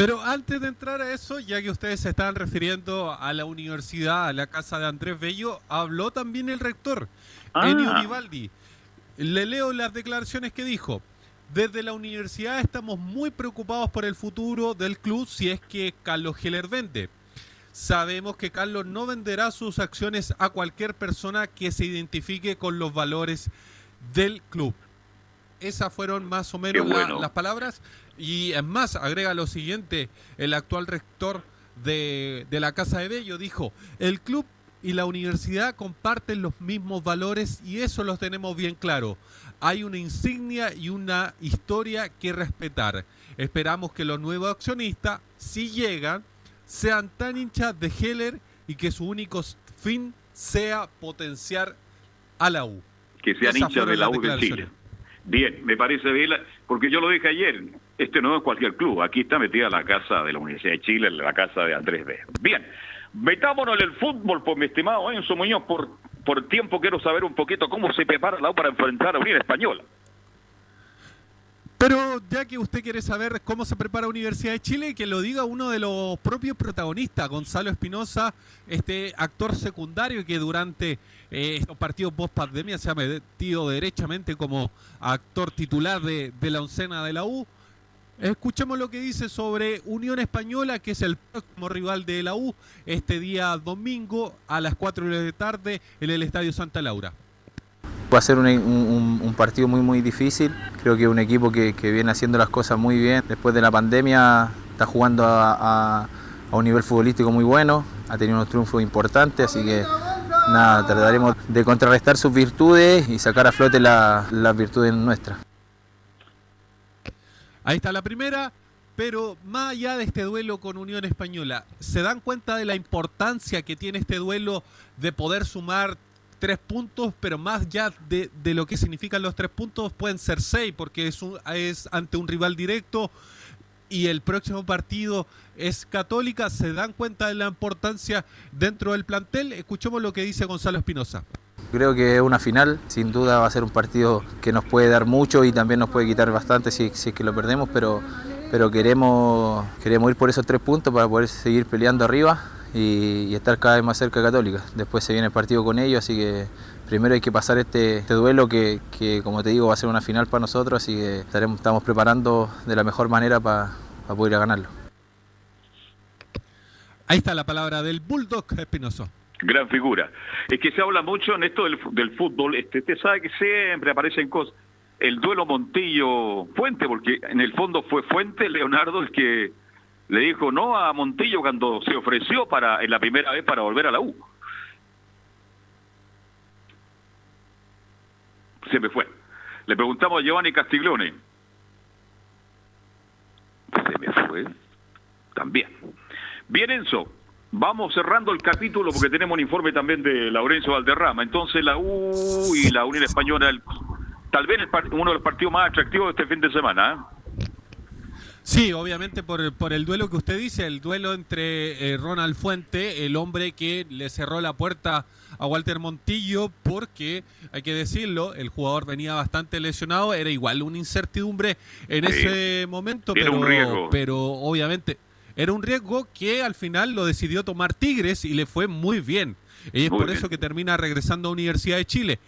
Pero antes de entrar a eso, ya que ustedes se estaban refiriendo a la universidad, a la casa de Andrés Bello, habló también el rector, Ah. Ennio Vivaldi. Le leo las declaraciones que dijo. Desde la universidad estamos muy preocupados por el futuro del club si es que Carlos Heller vende. Sabemos que Carlos no venderá sus acciones a cualquier persona que se identifique con los valores del club. Esas fueron más o menos Qué la- bueno. las palabras. Y es más, agrega lo siguiente, el actual rector de, de la Casa de Bello dijo, el club y la universidad comparten los mismos valores y eso los tenemos bien claro. Hay una insignia y una historia que respetar. Esperamos que los nuevos accionistas, si llegan, sean tan hinchas de Heller y que su único fin sea potenciar a la U. que sean hinchas de la U de Chile. Bien, me parece bien, porque yo lo dije ayer, este no es cualquier club, aquí está metida la casa de la Universidad de Chile, la casa de Andrés B. Bien, metámonos en el fútbol, pues mi estimado Enzo Muñoz, por, por tiempo quiero saber un poquito cómo se prepara la U para enfrentar a Unión Española. Pero ya que usted quiere saber cómo se prepara Universidad de Chile, que lo diga uno de los propios protagonistas, Gonzalo Espinosa, este actor secundario que durante eh, estos partidos post pandemia se ha metido derechamente como actor titular de, de la oncena de la U. Escuchemos lo que dice sobre Unión Española, que es el próximo rival de la U, este día domingo a las 4 de la tarde en el Estadio Santa Laura. Va a ser un, partido muy muy difícil. Creo que es un equipo que, viene haciendo las cosas muy bien. Después de la pandemia está jugando a, un nivel futbolístico muy bueno. Ha tenido unos triunfos importantes, así que nada, trataremos de contrarrestar sus virtudes y sacar a flote la- las virtudes nuestras. Ahí está la primera, pero más allá de este duelo con Unión Española, ¿se dan cuenta de la importancia que tiene este duelo de poder sumar tres puntos, pero más allá de, lo que significan los tres puntos, pueden ser seis, porque es, es ante un rival directo y el próximo partido es Católica? ¿Se dan cuenta de la importancia dentro del plantel? Escuchemos lo que dice Gonzalo Espinosa. Creo que es una final, sin duda va a ser un partido que nos puede dar mucho y también nos puede quitar bastante si, es que lo perdemos, pero, pero queremos, queremos ir por esos tres puntos para poder seguir peleando arriba y, estar cada vez más cerca de Católica. Después se viene el partido con ellos, así que primero hay que pasar este, este duelo que, que, como te digo, va a ser una final para nosotros, así que estamos preparando de la mejor manera para, para poder ganarlo. Ahí está la palabra del Bulldog Espinoso. Gran figura. Es que se habla mucho en esto del, fútbol. Este, usted sabe que siempre aparecen cosas. El duelo Montillo-Fuente, porque en el fondo fue Fuente, Leonardo, el que le dijo no a Montillo cuando se ofreció para en la primera vez para volver a la U. Se me fue. Le preguntamos a Giovanni Castiglione. Se me fue. También. Bien, Enzo. Vamos cerrando el capítulo porque tenemos un informe también de Laurencio Valderrama. Entonces la U y la Unión Española, el- tal vez el uno de los partidos más atractivos de este fin de semana. ¿eh? Sí, obviamente por, el- por el duelo que usted dice, el duelo entre eh, Ronald Fuente, el hombre que le cerró la puerta a Walter Montillo, porque hay que decirlo, el jugador venía bastante lesionado, era igual una incertidumbre en Sí. ese momento, Era pero, un pero obviamente era un riesgo que al final lo decidió tomar Tigres y le fue muy bien. Y es Muy por bien. eso que termina regresando a Universidad de Chile.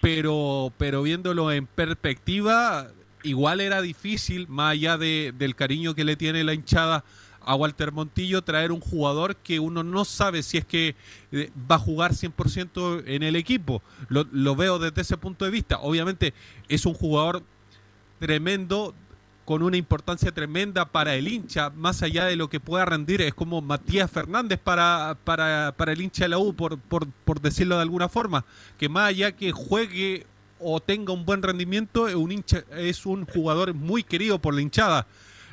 Pero, pero viéndolo en perspectiva, igual era difícil, más allá de- del cariño que le tiene la hinchada a Walter Montillo, traer un jugador que uno no sabe si es que eh, va a jugar 100% en el equipo. Lo, lo veo desde ese punto de vista. Obviamente es un jugador tremendo, con una importancia tremenda para el hincha, más allá de lo que pueda rendir, es como Matías Fernández para, para, para el hincha de la U, por, por, por decirlo de alguna forma, que más allá que juegue o tenga un buen rendimiento, un, hincha, es un jugador muy querido por la hinchada.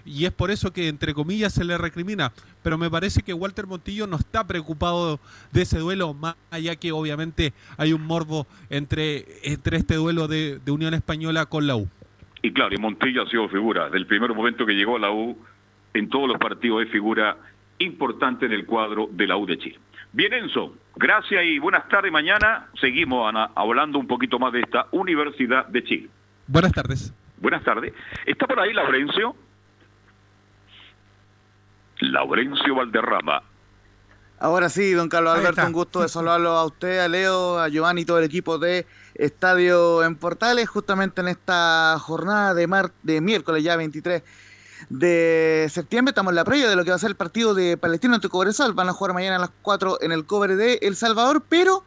Y es por eso que, entre comillas, se le recrimina. Pero me parece que Walter Montillo no está preocupado de ese duelo, más allá que obviamente hay un morbo entre, entre este duelo de, de Unión Española con la U. Y claro, y Montillo ha sido figura. Desde el primer momento que llegó a la U, en todos los partidos es figura importante en el cuadro de la U de Chile. Bien, Enzo, gracias y buenas tardes. Mañana seguimos Ana, hablando un poquito más de esta Universidad de Chile. Buenas tardes. Buenas tardes. ¿Está por ahí Laurencio? Laurencio Valderrama. Ahora sí, don Carlos Alberto, un gusto de saludarlo a usted, a Leo, a Giovanni y todo el equipo de Estadio en Portales, justamente en esta jornada de, mar de miércoles ya 23 de septiembre. Estamos en la previa de lo que va a ser el partido de Palestino ante Cobresal. Van a jugar mañana a las 4 en el cobre de El Salvador, pero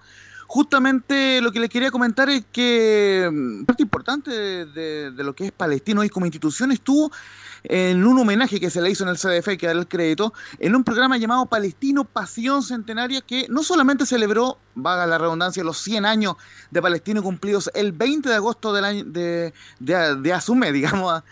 justamente lo que les quería comentar es que mm, parte importante de, de- de lo que es Palestino hoy como institución estuvo en un homenaje que se le hizo en el CDF, que darle el crédito, en un programa llamado Palestino Pasión Centenaria, que no solamente celebró, vaga la redundancia, los 100 años de Palestino cumplidos el 20 de agosto del año de, de, de Asume, digamos,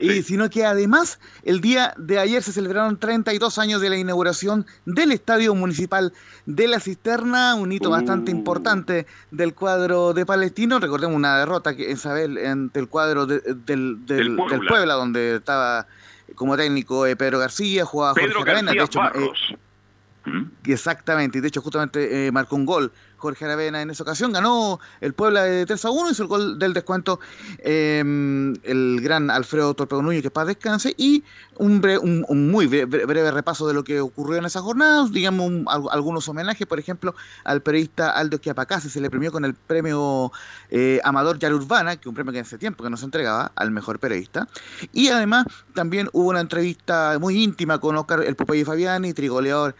y sino que además el día de ayer se celebraron 32 años de la inauguración del Estadio Municipal de la Cisterna, un hito bastante importante del cuadro de Palestino. Recordemos una derrota que Isabel ante el cuadro de- del, del, Del Puebla. del Puebla, donde estaba como técnico eh, Pedro García, jugaba Pedro Jorge Aravena, de García hecho, eh, Barros. Exactamente, y de hecho justamente eh, marcó un gol Jorge Aravena en esa ocasión, ganó el Puebla de 3 a 1, hizo el gol del descuento eh, el gran Alfredo Torpedo Núñez, que paz descanse, y un, bre- un, muy bre- bre- breve repaso de lo que ocurrió en esa jornada, digamos un- al- algunos homenajes, por ejemplo, al periodista Aldo Chiapacase se le premió con el premio eh, Amador Yar Urbana, que es un premio que hace tiempo que no se entregaba al mejor periodista, y además también hubo una entrevista muy íntima con Oscar el Popeye Fabiani, trigoleador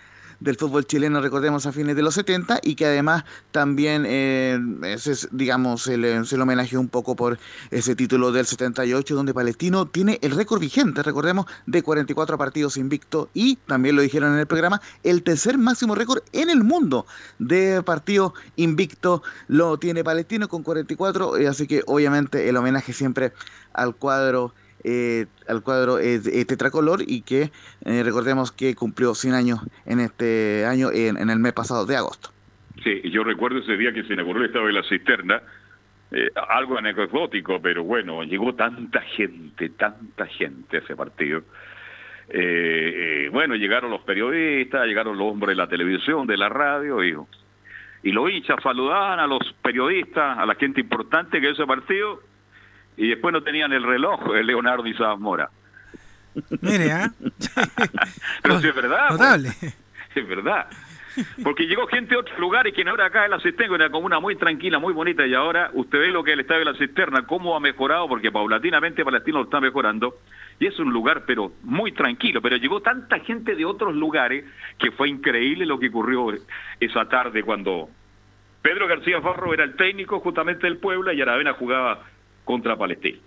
del fútbol chileno, recordemos, a fines de los 70 y que además también, eh, es, digamos, se le, se le homenajeó un poco por ese título del 78, donde Palestino tiene el récord vigente, recordemos, de 44 partidos invicto y también lo dijeron en el programa, el tercer máximo récord en el mundo de partidos invicto lo tiene Palestino con 44, eh, así que obviamente el homenaje siempre al cuadro eh, al cuadro eh, eh, tetracolor y que eh, recordemos que cumplió 100 años en este año, en, el mes pasado de agosto. Sí, yo recuerdo ese día que se inauguró el estado de la cisterna, eh, algo anecdótico, pero bueno, llegó tanta gente, tanta gente a ese partido. Eh, bueno, llegaron los periodistas, llegaron los hombres de la televisión, de la radio, y, y los hinchas saludaban a los periodistas, a la gente importante que ese partido, y después no tenían el reloj, el Leonardo y Zamora. Mire, ¿ah? Pero sí es verdad. pues. Es verdad. Porque llegó gente de otros lugares que ahora acá en la Cisterna, una comuna muy tranquila, muy bonita, y ahora usted ve lo que es el estadio de la Cisterna, cómo ha mejorado, porque paulatinamente Palestino lo está mejorando, y es un lugar, pero muy tranquilo, pero llegó tanta gente de otros lugares que fue increíble lo que ocurrió esa tarde cuando Pedro García Farro era el técnico justamente del Puebla y Aravena jugaba contra Palestino.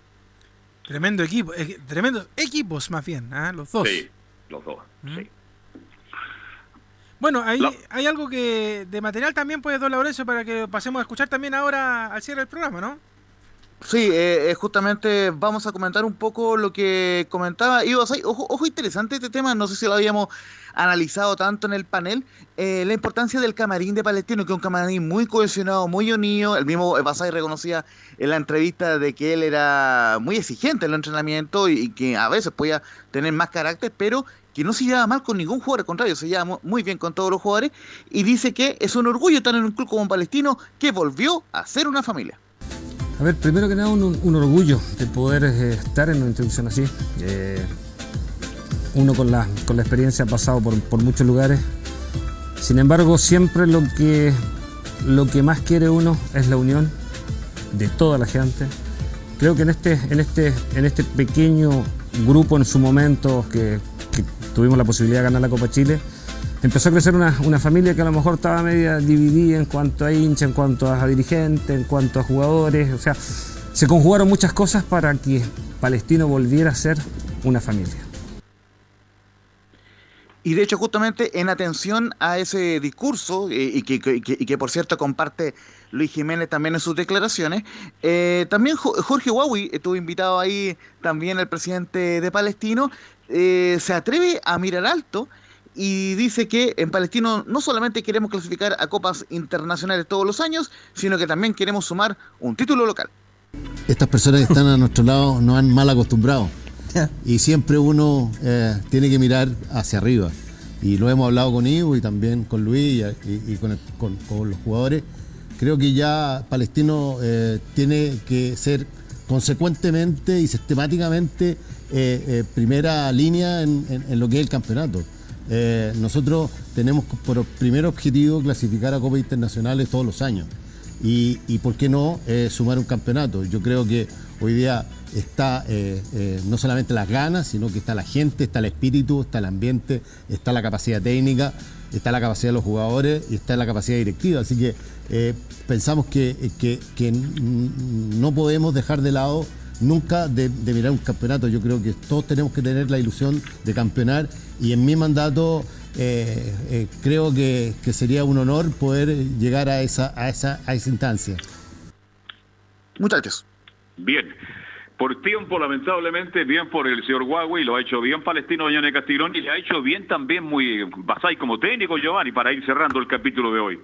Tremendo equipo, eh, tremendos equipos más bien, ¿ah? los dos. Sí, los dos. sí. Bueno, hay, La- hay algo que de material también, pues, don Laurencio, para que pasemos a escuchar también ahora al cierre del programa, ¿no? Sí, eh, eh, justamente vamos a comentar un poco lo que comentaba Ivo Asai. Ojo, ojo, interesante este tema, no sé si lo habíamos analizado tanto en el panel, eh, la importancia del camarín de Palestino, que es un camarín muy cohesionado, muy unido. El mismo Basay reconocía en la entrevista de que él era muy exigente en el entrenamiento y, que a veces podía tener más carácter, pero que no se llevaba mal con ningún jugador, al contrario, se lleva mu- muy bien con todos los jugadores y dice que es un orgullo estar en un club como Palestino que volvió a ser una familia. A ver, primero que nada, un, un orgullo de poder eh, estar en una institución así. Eh, uno con la, con la experiencia ha pasado por, por muchos lugares. Sin embargo, siempre lo que, lo que más quiere uno es la unión de toda la gente. Creo que en este, en este, en este pequeño grupo en su momento que, tuvimos la posibilidad de ganar la Copa Chile, empezó a crecer una, una familia que a lo mejor estaba media dividida en cuanto a hincha, en cuanto a dirigentes, en cuanto a jugadores. O sea, se conjugaron muchas cosas para que Palestino volviera a ser una familia. Y de hecho, justamente en atención a ese discurso, eh, y, que, por cierto comparte Luis Jiménez también en sus declaraciones, eh, también Jo- Jorge Huawei estuvo invitado ahí, también el presidente de Palestino, eh, se atreve a mirar alto y dice que en Palestino no solamente queremos clasificar a copas internacionales todos los años, sino que también queremos sumar un título local. Estas personas que están a nuestro lado nos han mal acostumbrado. Y siempre uno eh, tiene que mirar hacia arriba. Y lo hemos hablado con Ivo y también con Luis y, con, los jugadores. Creo que ya Palestino eh, tiene que ser consecuentemente y sistemáticamente eh, primera línea en, en- lo que es el campeonato. Nosotros tenemos por primer objetivo clasificar a Copas Internacionales todos los años y, y por qué no sumar un campeonato. Yo creo que hoy día está eh, eh, no solamente las ganas, sino que está la gente, está el espíritu, está el ambiente, está la capacidad técnica, está la capacidad de los jugadores y está la capacidad directiva. Así que eh, pensamos que, que- que no podemos dejar de lado nunca de, de mirar un campeonato. Yo creo que todos tenemos que tener la ilusión de campeonar y en mi mandato eh, eh, creo que, que sería un honor poder llegar a esa, a esa, a esa instancia. Muchachos. Bien. Por tiempo, lamentablemente, bien por el señor Huawei, lo ha hecho bien Palestino Doñane Castigrón y le ha hecho bien también muy Basay como técnico, Giovanni, para ir cerrando el capítulo de hoy.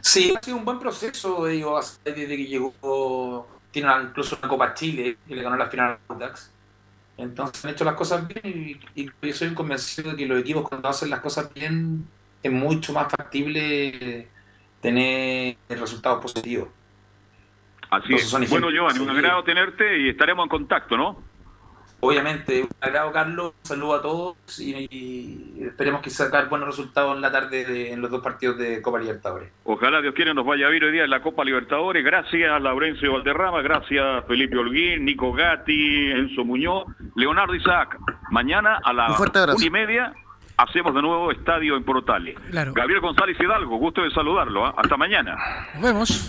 Sí, ha sido un buen proceso, digo, desde que llegó, tiene incluso una Copa Chile, que le ganó la final a Audax. Entonces han hecho las cosas bien y, y yo soy convencido de que los equipos cuando hacen las cosas bien es mucho más factible tener resultados positivos. Así Entonces es. son Bueno, Giovanni, un sí. agrado tenerte y estaremos en contacto, ¿no? Obviamente, un agrado Carlos, un saludo a todos y, y esperemos que sacar buenos resultados en la tarde de- en los dos partidos de Copa Libertadores. Ojalá Dios quiera nos vaya a ver hoy día en la Copa Libertadores. Gracias Laurencio Valderrama, gracias Felipe Holguín, Nico Gatti, Enzo Muñoz, Leonardo Isaac. Mañana a Un las una y media hacemos de nuevo estadio en Portales. Claro. Gabriel González Hidalgo, gusto de saludarlo. ¿ah? Hasta mañana. Nos vemos.